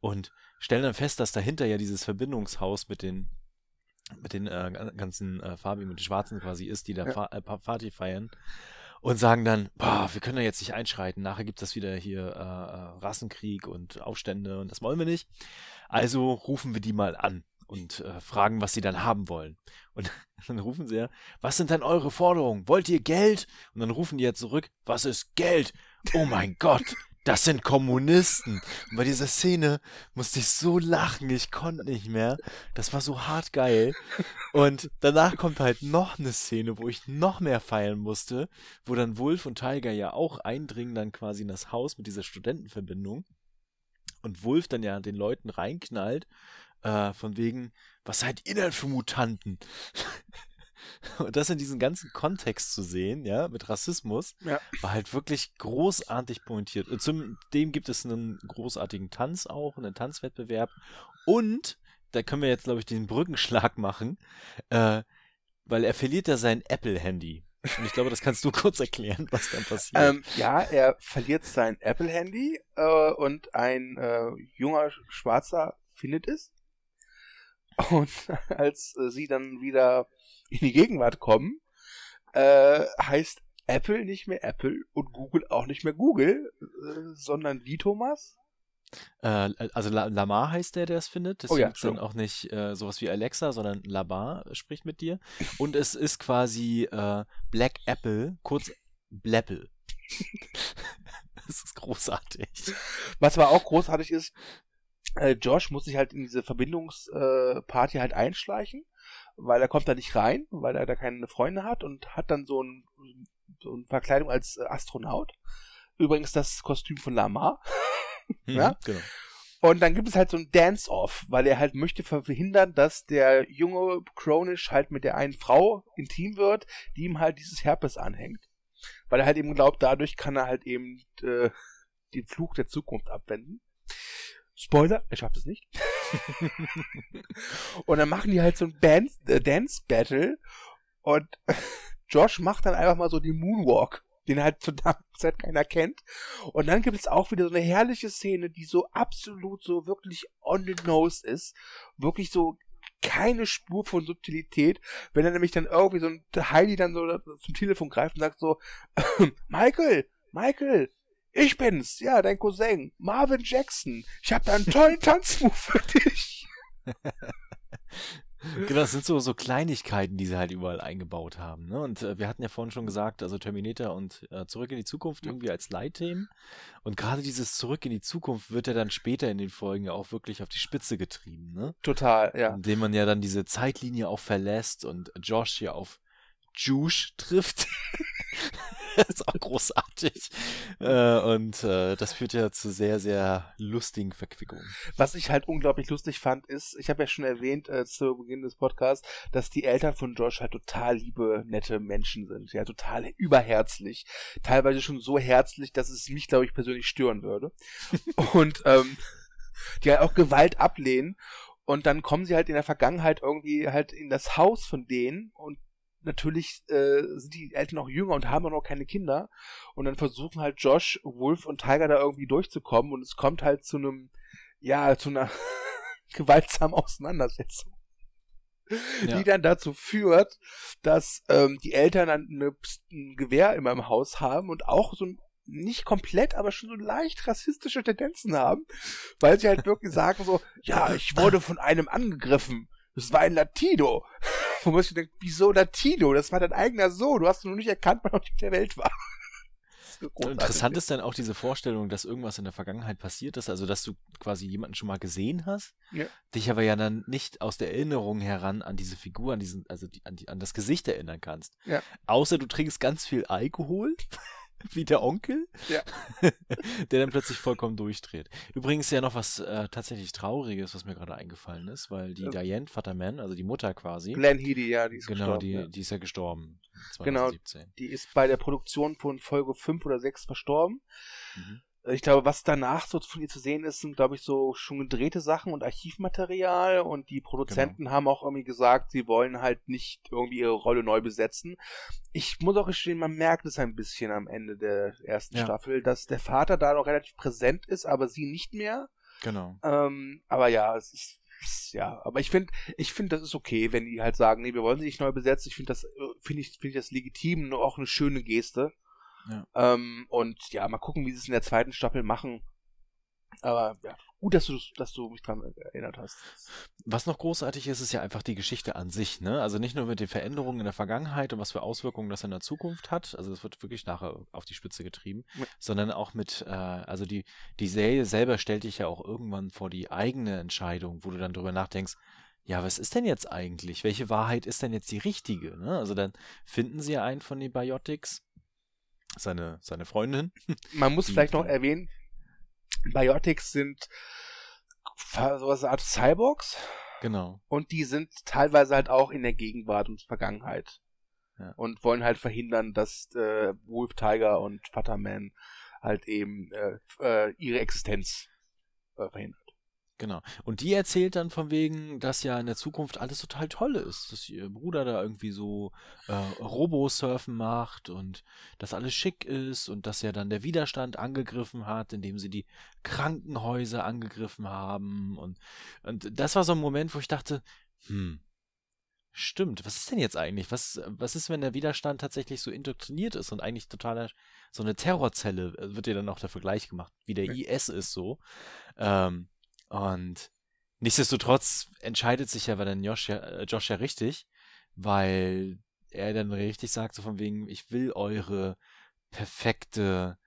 und stellen dann fest, dass dahinter ja dieses Verbindungshaus mit den mit den äh, ganzen äh, Farbigen, mit den Schwarzen quasi ist, die da ja. äh, Party feiern und sagen dann, boah, wir können da jetzt nicht einschreiten, nachher gibt es wieder hier äh, äh, Rassenkrieg und Aufstände und das wollen wir nicht. Also rufen wir die mal an und äh, fragen, was sie dann haben wollen. Und dann rufen sie ja, was sind denn eure Forderungen? Wollt ihr Geld? Und dann rufen die ja zurück, was ist Geld? Oh mein Gott, das sind Kommunisten. Und bei dieser Szene musste ich so lachen, ich konnte nicht mehr. Das war so hart geil. Und danach kommt halt noch eine Szene, wo ich noch mehr feiern musste, wo dann Wolf und Tiger ja auch eindringen dann quasi in das Haus mit dieser Studentenverbindung. Und Wolf dann ja den Leuten reinknallt, äh, von wegen, was seid ihr denn für Mutanten? Und das in diesem ganzen Kontext zu sehen, ja, mit Rassismus, ja. war halt wirklich großartig pointiert. Und zudem gibt es einen großartigen Tanz auch, einen Tanzwettbewerb. Und da können wir jetzt, glaube ich, den Brückenschlag machen, äh, weil er verliert ja sein Apple-Handy. Und ich glaube, das kannst du kurz erklären, was dann passiert. Ähm, ja, er verliert sein Apple-Handy äh, und ein äh, junger Schwarzer findet es. Und als äh, sie dann wieder in die Gegenwart kommen, äh, heißt Apple nicht mehr Apple und Google auch nicht mehr Google, äh, sondern wie Thomas? Äh, also La Lamar heißt der, der es findet. Deswegen oh ja, dann auch nicht äh, sowas wie Alexa, sondern Lamar spricht mit dir. Und es ist quasi äh, Black Apple, kurz Blapple. das ist großartig. Was aber auch großartig ist, äh, Josh muss sich halt in diese Verbindungsparty halt einschleichen weil er kommt da nicht rein, weil er da keine Freunde hat und hat dann so, ein, so eine Verkleidung als äh, Astronaut. Übrigens das Kostüm von Lamar. Mhm, ja? Genau. Und dann gibt es halt so ein Dance-Off, weil er halt möchte verhindern, dass der junge Cronish halt mit der einen Frau intim wird, die ihm halt dieses Herpes anhängt. Weil er halt eben glaubt, dadurch kann er halt eben äh, den Fluch der Zukunft abwenden. Spoiler, er schafft es nicht. und dann machen die halt so ein Band, äh, Dance Battle und Josh macht dann einfach mal so den Moonwalk, den halt zur Zeit keiner kennt. Und dann gibt es auch wieder so eine herrliche Szene, die so absolut so wirklich on the nose ist. Wirklich so keine Spur von Subtilität, wenn er nämlich dann irgendwie so ein Heidi dann so zum Telefon greift und sagt so, Michael, Michael, ich bin's, ja, dein Cousin, Marvin Jackson. Ich habe da einen tollen Tanzmove für dich. Genau, das sind so, so Kleinigkeiten, die sie halt überall eingebaut haben. Ne? Und äh, wir hatten ja vorhin schon gesagt, also Terminator und äh, Zurück in die Zukunft irgendwie als Leitthemen. Und gerade dieses Zurück in die Zukunft wird ja dann später in den Folgen ja auch wirklich auf die Spitze getrieben. Ne? Total, ja. Indem man ja dann diese Zeitlinie auch verlässt und Josh ja auf Juice trifft. das ist auch großartig. Äh, und äh, das führt ja zu sehr, sehr lustigen Verquickungen. Was ich halt unglaublich lustig fand, ist, ich habe ja schon erwähnt äh, zu Beginn des Podcasts, dass die Eltern von Josh halt total liebe, nette Menschen sind. Ja, total überherzlich. Teilweise schon so herzlich, dass es mich, glaube ich, persönlich stören würde. und ähm, die halt auch Gewalt ablehnen. Und dann kommen sie halt in der Vergangenheit irgendwie halt in das Haus von denen und natürlich äh, sind die Eltern noch jünger und haben auch noch keine Kinder. Und dann versuchen halt Josh, Wolf und Tiger da irgendwie durchzukommen und es kommt halt zu einem, ja, zu einer gewaltsamen Auseinandersetzung. Ja. Die dann dazu führt, dass ähm, die Eltern dann eine, ein Gewehr immer im Haus haben und auch so ein nicht komplett, aber schon so leicht rassistische Tendenzen haben, weil sie halt wirklich sagen so, ja, ich wurde von einem angegriffen. Das war ein Latino. Wo man sich denkt, wieso Latino? Das war dein eigener Sohn. Du hast nur nicht erkannt, wann er auf der Welt war. Interessant ist dann auch diese Vorstellung, dass irgendwas in der Vergangenheit passiert ist, also dass du quasi jemanden schon mal gesehen hast, ja. dich aber ja dann nicht aus der Erinnerung heran an diese Figur, an diesen, also die, an, die, an das Gesicht erinnern kannst. Ja. Außer du trinkst ganz viel Alkohol wie der Onkel, ja. der dann plötzlich vollkommen durchdreht. Übrigens ja noch was äh, tatsächlich Trauriges, was mir gerade eingefallen ist, weil die ja. Diane Futterman, also die Mutter quasi. Glenn Heady, ja, die ist genau, gestorben. Genau, die, die ist ja gestorben. 2017. Genau, die ist bei der Produktion von Folge 5 oder 6 verstorben. Mhm. Ich glaube, was danach so von ihr zu sehen ist, sind, glaube ich, so schon gedrehte Sachen und Archivmaterial und die Produzenten genau. haben auch irgendwie gesagt, sie wollen halt nicht irgendwie ihre Rolle neu besetzen. Ich muss auch gestehen, man merkt es ein bisschen am Ende der ersten ja. Staffel, dass der Vater da noch relativ präsent ist, aber sie nicht mehr. Genau. Ähm, aber ja, es ist, ja, aber ich finde, ich finde, das ist okay, wenn die halt sagen, nee, wir wollen sie nicht neu besetzen. Ich finde das, äh, finde ich, finde ich das legitim, auch eine schöne Geste. Ja. Ähm, und ja, mal gucken, wie sie es in der zweiten Staffel machen. Aber ja, gut, dass du, dass du mich dran erinnert hast. Was noch großartig ist, ist ja einfach die Geschichte an sich, ne? Also nicht nur mit den Veränderungen in der Vergangenheit und was für Auswirkungen das in der Zukunft hat, also es wird wirklich nachher auf die Spitze getrieben, Ja. sondern auch mit, äh, also die, die Serie selber stellt dich ja auch irgendwann vor die eigene Entscheidung, wo du dann drüber nachdenkst, ja, was ist denn jetzt eigentlich? Welche Wahrheit ist denn jetzt die richtige? Ne? Also dann finden sie einen von den Biotics, seine, seine Freundin. Man muss vielleicht noch erwähnen, Biotics sind sowas eine Art Cyborgs Genau. und die sind teilweise halt auch in der Gegenwart und Vergangenheit. Ja. Und wollen halt verhindern, dass äh, Wolf Tiger und Futterman halt eben äh, äh, ihre Existenz äh, verhindern. Genau. Und die erzählt dann von wegen, dass ja in der Zukunft alles total toll ist. Dass ihr Bruder da irgendwie so äh, Robosurfen macht und dass alles schick ist und dass ja dann der Widerstand angegriffen hat, indem sie die Krankenhäuser angegriffen haben. Und, und das war so ein Moment, wo ich dachte, hm, stimmt, was ist denn jetzt eigentlich? Was, was ist, wenn der Widerstand tatsächlich so indoktriniert ist und eigentlich totaler, so eine Terrorzelle, äh, wird ja dann auch der Vergleich gemacht, wie der. IS ist so. Ähm, und nichtsdestotrotz entscheidet sich ja aber dann Josh ja, äh, Josh ja richtig, weil er dann richtig sagt, so von wegen, ich will eure perfekte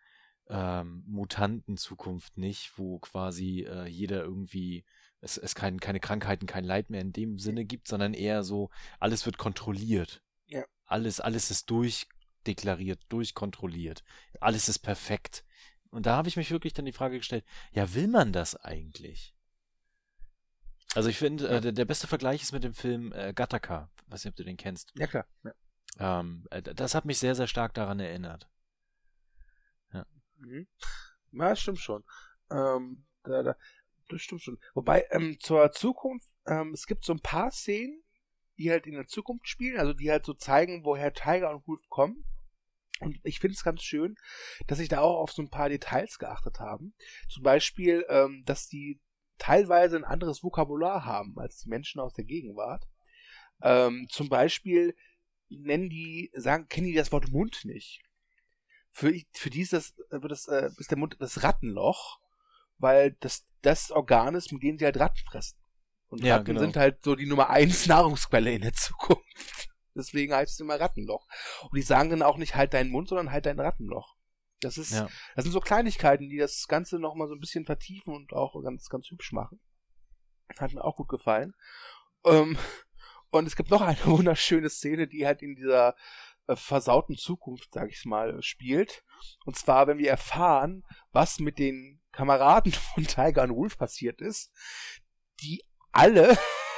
ähm, Mutantenzukunft nicht, wo quasi äh, jeder irgendwie es, es kein, keine Krankheiten, kein Leid mehr in dem Sinne gibt, sondern eher so, alles wird kontrolliert. Ja. Alles, alles ist durchdeklariert, durchkontrolliert. Alles ist perfekt. Und da habe ich mich wirklich dann die Frage gestellt, ja, will man das eigentlich? Also ich finde, äh, der, der beste Vergleich ist mit dem Film äh, Gattaca. Weiß nicht, ob du den kennst. Ja, klar. Ja. Ähm, äh, das hat mich sehr, sehr stark daran erinnert. Mhm. Ja, das stimmt schon. Ähm, da, da, das stimmt schon. Wobei, ähm, zur Zukunft, ähm, es gibt so ein paar Szenen, die halt in der Zukunft spielen, also die halt so zeigen, woher Tiger und Wolf kommen. Und ich finde es ganz schön, dass sich da auch auf so ein paar Details geachtet haben. Zum Beispiel, ähm, dass die teilweise ein anderes Vokabular haben als die Menschen aus der Gegenwart. Ähm, zum Beispiel nennen die, sagen, kennen die das Wort Mund nicht. Für, für die ist das, äh, wird das, äh, ist der Mund das Rattenloch, weil das das Organ ist, mit dem sie halt Ratten fressen. Und Ja, Ratten genau. sind halt so die Nummer eins Nahrungsquelle in der Zukunft. Deswegen heißt es immer Rattenloch. Und die sagen dann auch nicht halt deinen Mund, sondern halt dein Rattenloch. Das ist, Ja. das sind so Kleinigkeiten, die das Ganze nochmal so ein bisschen vertiefen und auch ganz, ganz hübsch machen. Hat mir auch gut gefallen. Ähm, und es gibt noch eine wunderschöne Szene, die halt in dieser äh, versauten Zukunft, sag ich mal, spielt. Und zwar, wenn wir erfahren, was mit den Kameraden von Tiger und Wolf passiert ist, die alle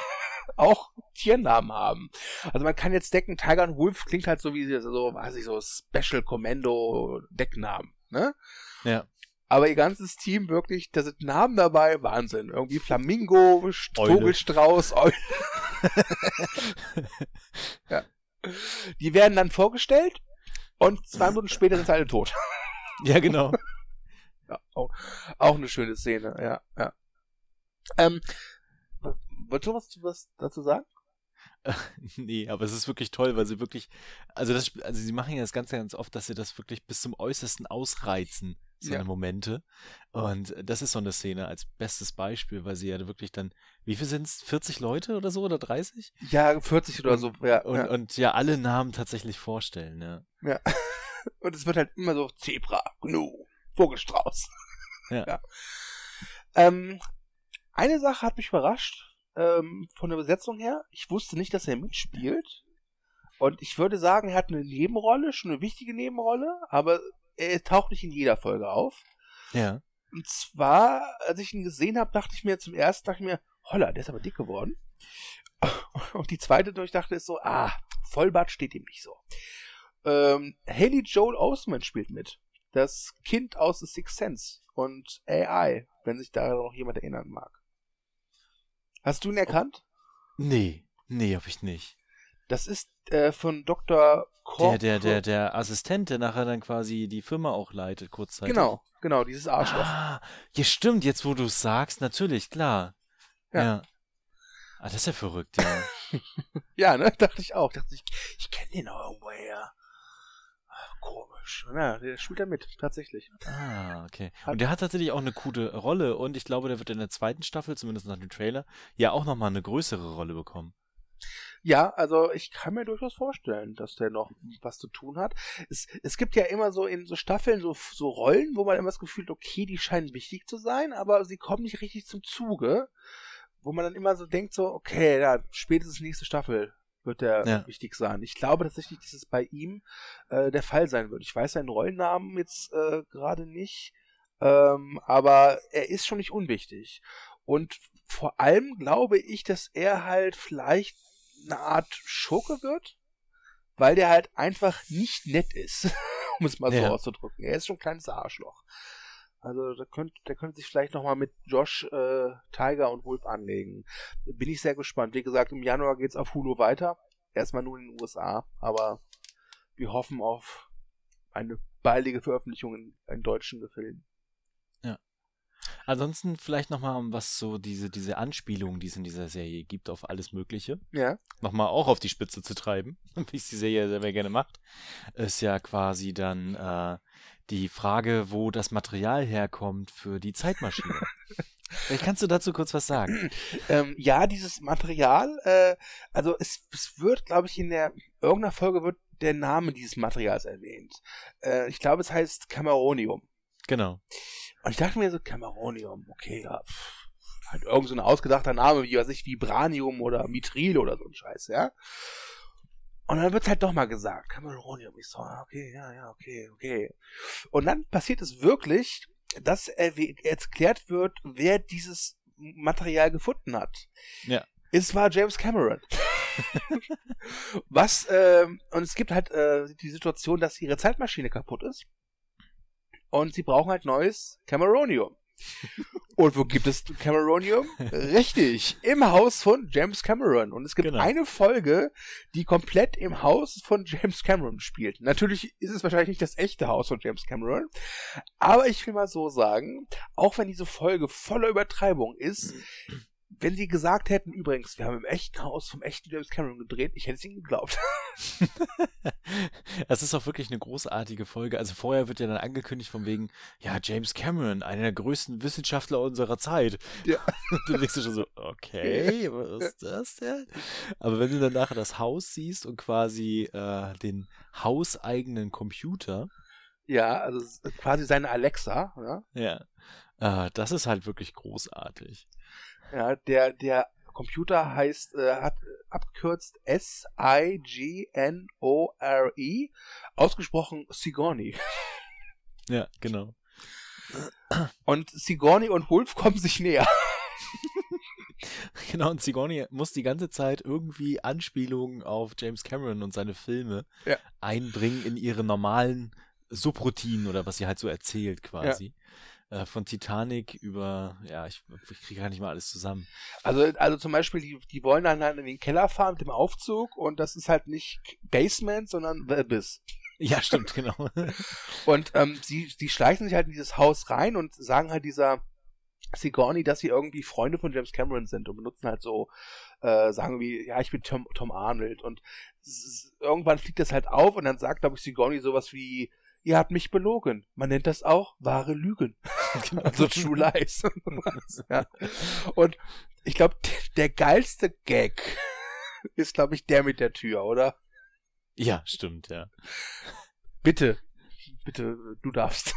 auch Tiernamen haben. Also man kann jetzt decken, Tiger und Wolf klingt halt so wie so, weiß ich, so Special Commando Decknamen, ne? Ja. Aber ihr ganzes Team wirklich, da sind Namen dabei, Wahnsinn. Irgendwie Flamingo, Eule. Vogelstrauß, Eule. ja. Die werden dann vorgestellt und zwei Minuten später sind sie alle tot. Ja, genau. Ja, auch, auch eine schöne Szene, ja, ja. Ähm, wolltest du was, was dazu sagen? nee, aber es ist wirklich toll, weil sie wirklich, also das, also sie machen ja das Ganze ganz oft, dass sie das wirklich bis zum Äußersten ausreizen, seine Ja. Momente. Und das ist so eine Szene als bestes Beispiel, weil sie ja wirklich dann, wie viel sind es? 40 Leute oder so oder 30? Ja, 40 oder so, ja. Und ja. und ja, alle Namen tatsächlich vorstellen, ja. Und es wird halt immer so Zebra, Gnu, Vogelstrauß. Ja. Ähm, eine Sache hat mich überrascht, ähm, von der Besetzung her. Ich wusste nicht, dass er mitspielt. Und ich würde sagen, er hat eine Nebenrolle, schon eine wichtige Nebenrolle, aber er taucht nicht in jeder Folge auf. Ja. Und zwar, als ich ihn gesehen habe, dachte ich mir zum ersten, dachte ich mir, holla, der ist aber dick geworden. Und die zweite, die ich dachte, ist so, ah, Vollbart steht ihm nicht so. Ähm, Haley Joel Osment spielt mit. Das Kind aus The Sixth Sense und AI, wenn sich da noch jemand erinnern mag. Hast du ihn erkannt? Nee, nee, hab ich nicht. Das ist äh, von Dr. Cor Der, der, der, der Assistent, der nachher dann quasi die Firma auch leitet, kurzzeitig. Genau, genau, dieses Arschloch. Ah, ja, stimmt, jetzt wo du es sagst, natürlich, klar. Ja. Ja. Ah, das ist ja verrückt, ja. Ja, ne? Dachte ich auch. Dachte ich, ich kenne den auch irgendwoher. Komisch. Ja, der spielt da mit, tatsächlich. Ah, okay. Hat- Und der hat tatsächlich auch eine coole Rolle und ich glaube, der wird in der zweiten Staffel, zumindest nach dem Trailer, ja auch nochmal eine größere Rolle bekommen. Ja, also ich kann mir durchaus vorstellen, dass der noch was zu tun hat. Es, es gibt ja immer so in so Staffeln so, so Rollen, wo man immer das Gefühl hat, okay, die scheinen wichtig zu sein, aber sie kommen nicht richtig zum Zuge. Wo man dann immer so denkt, so, okay, ja, spätestens nächste Staffel wird der Ja. wichtig sein. Ich glaube tatsächlich, dass es bei ihm äh, der Fall sein wird. Ich weiß seinen Rollennamen jetzt äh, gerade nicht, ähm, aber er ist schon nicht unwichtig. Und vor allem glaube ich, dass er halt vielleicht eine Art Schurke wird, weil der halt einfach nicht nett ist, um es mal so Ja. auszudrücken. Er ist schon ein kleines Arschloch. Also da könnte, der könnte sich vielleicht nochmal mit Josh, äh, Tiger und Wolf anlegen. Bin ich sehr gespannt. Wie gesagt, im Januar geht's auf Hulu weiter. Erstmal nur in den USA, aber wir hoffen auf eine baldige Veröffentlichung in, in deutschen Gefilden. Ansonsten vielleicht nochmal, um was so diese, diese Anspielungen, die es in dieser Serie gibt, auf alles Mögliche, Ja. nochmal auch auf die Spitze zu treiben, wie es die Serie selber gerne macht, ist ja quasi dann äh, die Frage, wo das Material herkommt für die Zeitmaschine. Vielleicht kannst du dazu kurz was sagen. Ähm, ja, dieses Material, äh, also es, es wird, glaube ich, in der irgendeiner Folge wird der Name dieses Materials erwähnt. Äh, ich glaube, es heißt Cameronium. Genau. Und ich dachte mir so, Cameronium, okay, ja, pff, halt irgend so ein ausgedachter Name, wie weiß ich, Vibranium oder Mithril oder so ein Scheiß, ja. Und dann wird's halt doch mal gesagt, Cameronium. Ich so, ah, okay, ja, ja, okay, okay. Und dann passiert es wirklich, dass erwäh- erklärt wird, wer dieses Material gefunden hat. Ja. Es war James Cameron. Was, ähm, und es gibt halt äh, die Situation, dass ihre Zeitmaschine kaputt ist. Und sie brauchen halt neues Cameronium. Und wo gibt es Cameronium? Richtig, im Haus von James Cameron. Und es gibt Genau. eine Folge, die komplett im Haus von James Cameron spielt. Natürlich ist es wahrscheinlich nicht das echte Haus von James Cameron. Aber ich will mal so sagen, auch wenn diese Folge voller Übertreibung ist, wenn sie gesagt hätten, übrigens, wir haben im echten Haus vom echten James Cameron gedreht, ich hätte es ihnen geglaubt. Es ist auch wirklich eine großartige Folge. Also vorher wird ja dann angekündigt von wegen, ja, James Cameron, einer der größten Wissenschaftler unserer Zeit. Ja. Du denkst dir schon so, okay, was ist das denn? Aber wenn du dann nachher das Haus siehst und quasi äh, den hauseigenen Computer, Ja, also quasi seine Alexa, ja. ja, äh, das ist halt wirklich großartig. Ja, der, der Computer heißt, äh, hat abgekürzt S-I-G-N-O-R-E, ausgesprochen Sigourney. Ja, genau. Und Sigourney und Wolf kommen sich näher. Genau, und Sigourney muss die ganze Zeit irgendwie Anspielungen auf James Cameron und seine Filme Ja. einbringen in ihre normalen Subroutinen oder was sie halt so erzählt quasi. Äh, von Titanic über, ja, ich, ich kriege gar nicht mal alles zusammen. Also, also zum Beispiel, die, die wollen dann halt in den Keller fahren mit dem Aufzug und das ist halt nicht Basement, sondern The Abyss. Ja, stimmt, genau. Und ähm, sie, sie schleichen sich halt in dieses Haus rein und sagen halt dieser Sigourney, dass sie irgendwie Freunde von James Cameron sind und benutzen halt so, äh, sagen wie, ja, ich bin Tom, Tom Arnold. Und irgendwann fliegt das halt auf und dann sagt, glaube ich, Sigourney sowas wie, ihr habt mich belogen. Man nennt das auch wahre Lügen. also True Lies. ja. Und ich glaube, der geilste Gag ist, glaube ich, der mit der Tür, oder? ja, stimmt, ja. Bitte, bitte, du darfst.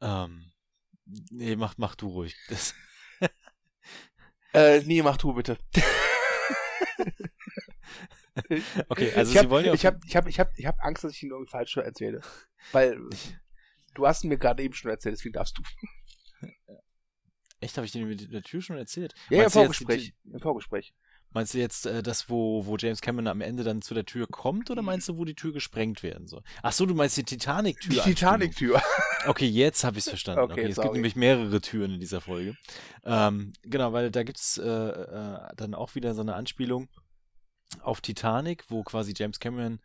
Ähm, nee, mach, mach du ruhig. Das, Äh, nee, mach du bitte. okay, also ich sie hab, wollen ja ich habe ich hab, ich hab, ich hab Angst, dass ich ihn irgendwie falsch erzähle. Weil du hast mir gerade eben schon erzählt, deswegen darfst du. echt, habe ich dir mit der Tür schon erzählt? Ja, im Meinst jetzt die- Vorgespräch. Im Vorgespräch. Meinst du jetzt äh, das, wo, wo James Cameron am Ende dann zu der Tür kommt oder meinst du, wo die Tür gesprengt werden soll? Ach so, du meinst die Titanic-Tür. Die Titanic-Tür. Okay, jetzt habe ich es verstanden. Okay, Okay, es gibt nämlich mehrere Türen in dieser Folge. Ähm, genau, weil da gibt's äh, äh, dann auch wieder so eine Anspielung auf Titanic, wo quasi James Cameron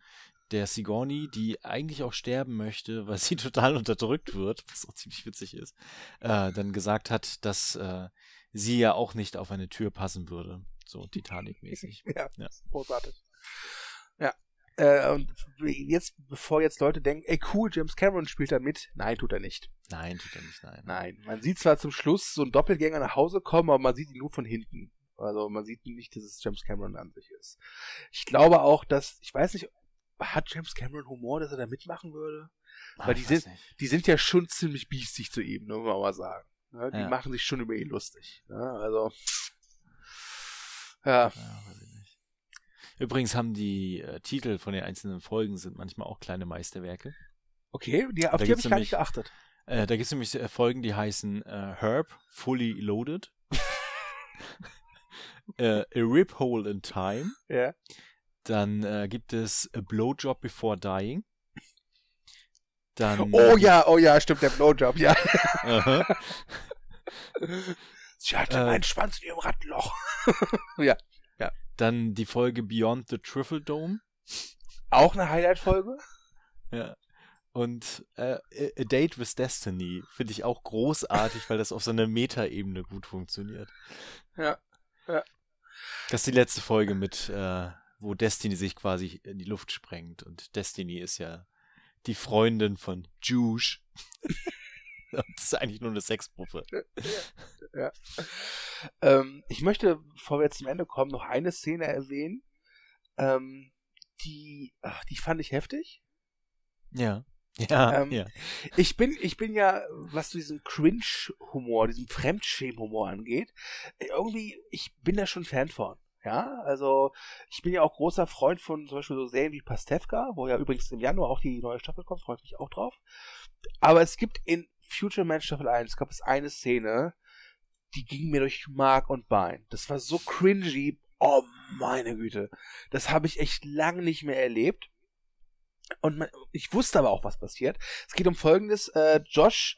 der Sigourney, die eigentlich auch sterben möchte, weil sie total unterdrückt wird, was auch ziemlich witzig ist, äh, dann gesagt hat, dass äh, sie ja auch nicht auf eine Tür passen würde. So Titanic-mäßig. ja, ja, großartig. Ja. Äh, und jetzt, bevor jetzt Leute denken, ey cool, James Cameron spielt da mit. Nein, tut er nicht. Nein, tut er nicht, nein. Nein. Man sieht zwar zum Schluss so einen Doppelgänger nach Hause kommen, aber man sieht ihn nur von hinten. Also man sieht nicht, dass es James Cameron an sich ist. Ich glaube auch, dass, ich weiß nicht, hat James Cameron Humor, dass er da mitmachen würde? Ah, Weil die sind, nicht. die sind ja schon ziemlich biestig zu ihm, ne, muss man mal sagen. Ne, die Ja. machen sich schon über ihn lustig. Ne? Also, ja, Ja, weiß ich nicht. Übrigens haben die äh, Titel von den einzelnen Folgen sind manchmal auch kleine Meisterwerke. okay, die, auf Da die habe ich gar nicht geachtet. Äh, da gibt es nämlich äh, Folgen, die heißen äh, Herb, Fully Loaded, äh, A Rip Hole in Time, Ja. dann äh, gibt es A Blowjob Before Dying. Dann, Oh ja, oh ja, stimmt, der Blowjob, ja. Sie hatte Äh. meinen Schwanz in ihrem Rattenloch. Dann die Folge Beyond the Trifle Dome. Auch eine Highlight-Folge? Ja. Und äh, A Date with Destiny finde ich auch großartig, weil das auf so einer Meta-Ebene gut funktioniert. Ja. Ja. Das ist die letzte Folge mit, äh, wo Destiny sich quasi in die Luft sprengt. Und Destiny ist ja die Freundin von Juge. Das ist eigentlich nur eine Sexpuppe. Ähm, ich möchte, bevor wir jetzt zum Ende kommen, noch eine Szene erwähnen. Ähm, die, ach, die fand ich heftig. Ja. Ja, Ähm, ja. Ich bin, ich bin ja, was so diesen Cringe-Humor, diesen Fremdschämen-Humor angeht, äh, irgendwie, ich bin da schon Fan von. Ja, also ich bin ja auch großer Freund von zum Beispiel so Serien wie Pastewka, wo ja übrigens im Januar auch die neue Staffel kommt, freue ich mich auch drauf. Aber es gibt in Future Man Staffel 1, gab es eine Szene, die ging mir durch Mark und Bein. Das war so cringy, oh meine Güte. Das habe ich echt lange nicht mehr erlebt. Und man, ich wusste aber auch, was passiert. Es geht um Folgendes. Äh, Josh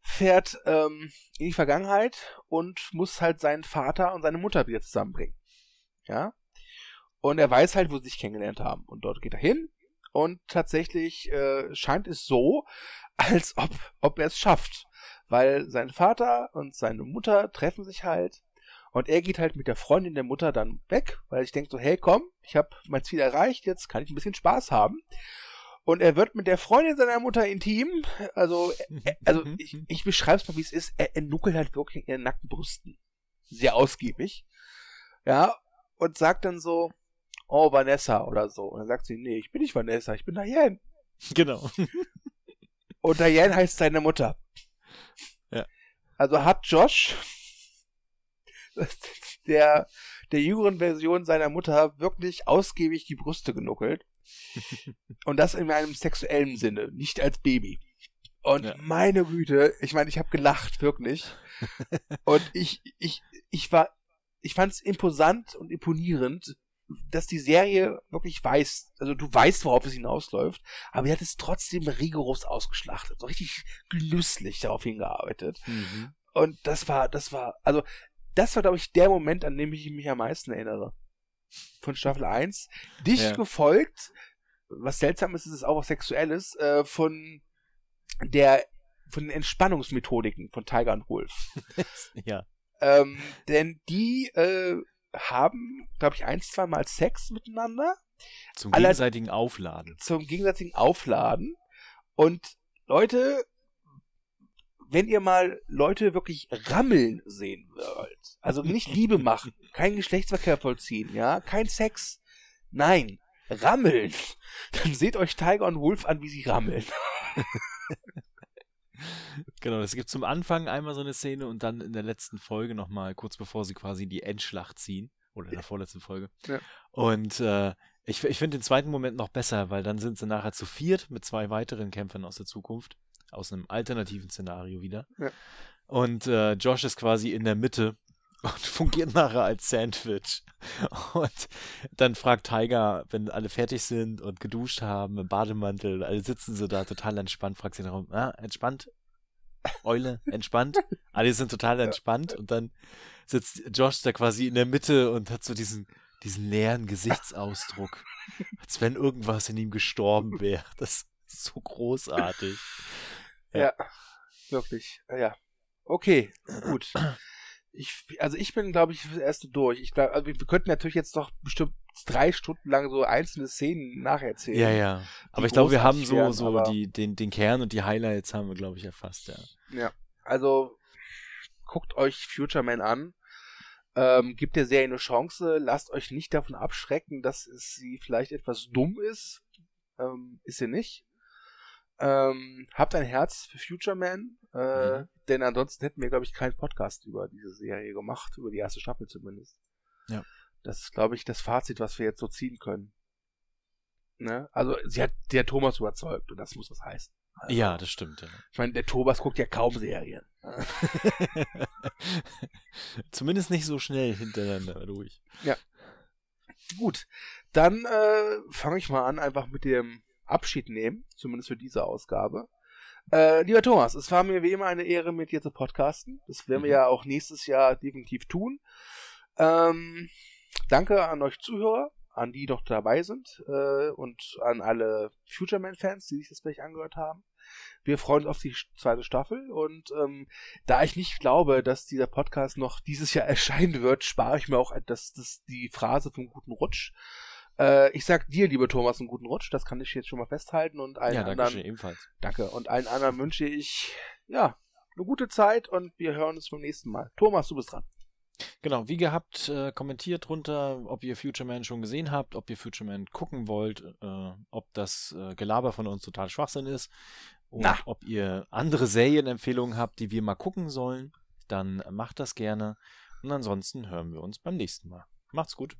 fährt ähm, in die Vergangenheit und muss halt seinen Vater und seine Mutter wieder zusammenbringen. Ja. Und er weiß halt, wo sie sich kennengelernt haben. Und dort geht er hin. Und tatsächlich äh, scheint es so, als ob, ob er es schafft. Weil sein Vater und seine Mutter treffen sich halt. Und er geht halt mit der Freundin der Mutter dann weg, weil ich denke so, hey komm, ich habe mein Ziel erreicht, jetzt kann ich ein bisschen Spaß haben. Und er wird mit der Freundin seiner Mutter intim. Also, äh, also ich, ich beschreibe es mal, wie es ist. Er, er nuckelt halt wirklich in ihren nackten Brüsten. Sehr ausgiebig. Ja, und sagt dann so, oh, Vanessa oder so. Und dann sagt sie, nee, ich bin nicht Vanessa, ich bin Diane. Genau. Und Diane heißt seine Mutter. Ja. Also hat Josh der, der jüngeren Version seiner Mutter wirklich ausgiebig die Brüste genuckelt. Und das in einem sexuellen Sinne, nicht als Baby. Und Ja. meine Güte, ich meine, ich habe gelacht, wirklich. Und ich, ich, ich war, ich fand es imposant und imponierend, dass die Serie wirklich weiß, also du weißt, worauf es hinausläuft, aber er hat es trotzdem rigoros ausgeschlachtet, so richtig genüsslich darauf hingearbeitet. Mhm. Und das war, das war, also, das war, glaube ich, der Moment, an dem ich mich am meisten erinnere. Von Staffel 1. Dicht Ja. gefolgt, was seltsam ist, ist es auch was Sexuelles, äh, von der, von den Entspannungsmethodiken von Tiger und Wolf. Ja. Ähm, denn die äh, haben, glaube ich, ein, zwei Mal Sex miteinander Zum gegenseitigen Aufladen. zum gegenseitigen Aufladen. Und Leute, wenn ihr mal Leute wirklich rammeln sehen wollt, also nicht Liebe machen, kein Geschlechtsverkehr vollziehen, ja, kein Sex, nein, rammeln, dann seht euch Tiger und Wolf an, wie sie rammeln. Genau, es gibt zum Anfang einmal so eine Szene und dann in der letzten Folge nochmal, kurz bevor sie quasi die Endschlacht ziehen. Oder in der vorletzten Folge. Ja. Und äh, ich, ich finde den zweiten Moment noch besser, weil dann sind sie nachher zu viert mit zwei weiteren Kämpfern aus der Zukunft. Aus einem alternativen Szenario wieder. Ja. Und äh, Josh ist quasi in der Mitte und fungiert nachher als Sandwich. Und dann fragt Tiger, wenn alle fertig sind und geduscht haben, im Bademantel, alle sitzen sie da total entspannt, fragt sie darum, ah, entspannt? Eule, entspannt? Alle sind total entspannt und dann sitzt Josh da quasi in der Mitte und hat so diesen diesen leeren Gesichtsausdruck, als wenn irgendwas in ihm gestorben wäre. Das ist so großartig. Ja, ja wirklich. Ja. Okay, gut. Ich, also ich bin, glaube ich, das erste durch. Ich glaube, also wir könnten natürlich jetzt noch bestimmt drei Stunden lang so einzelne Szenen nacherzählen. Ja, ja. Aber ich glaube, wir haben so, werden, so die, den, den Kern und die Highlights haben wir, glaube ich, erfasst, ja. Ja. Also guckt euch Future Man an. Ähm, gibt der Serie eine Chance. Lasst euch nicht davon abschrecken, dass es sie vielleicht etwas dumm ist. Ähm, ist sie nicht. Ähm, habt ein Herz für Future Man, äh, mhm. denn ansonsten hätten wir, glaube ich, keinen Podcast über diese Serie gemacht, über die erste Staffel zumindest. Ja. Das ist, glaube ich, das Fazit, was wir jetzt so ziehen können. Ne? Also, sie hat der Thomas überzeugt und das muss was heißen. Also, ja, das stimmt. Ja. Ich meine, der Thomas guckt ja kaum Serien. Zumindest nicht so schnell hintereinander durch. Ja. Gut, dann äh, fange ich mal an, einfach mit dem Abschied nehmen, zumindest für diese Ausgabe. Äh, lieber Thomas, es war mir wie immer eine Ehre, mit dir zu podcasten. Das werden mhm. wir ja auch nächstes Jahr definitiv tun. Ähm, danke an euch Zuhörer, an die noch dabei sind äh, und an alle Future Man-Fans, die sich das vielleicht angehört haben. Wir freuen uns auf die zweite Staffel und ähm, da ich nicht glaube, dass dieser Podcast noch dieses Jahr erscheinen wird, spare ich mir auch das, das, die Phrase vom guten Rutsch. Äh, ich sag dir, lieber Thomas, einen guten Rutsch. Das kann ich jetzt schon mal festhalten. Und allen ja, danke anderen. Schön, ebenfalls. Danke. Und allen anderen wünsche ich, ja, eine gute Zeit und wir hören uns beim nächsten Mal. Thomas, du bist dran. Genau, wie gehabt, äh, kommentiert drunter, ob ihr Future Man schon gesehen habt, ob ihr Future Man gucken wollt, äh, ob das äh, Gelaber von uns total Schwachsinn ist und Na. ob ihr andere Serienempfehlungen habt, die wir mal gucken sollen, dann macht das gerne. Und ansonsten hören wir uns beim nächsten Mal. Macht's gut.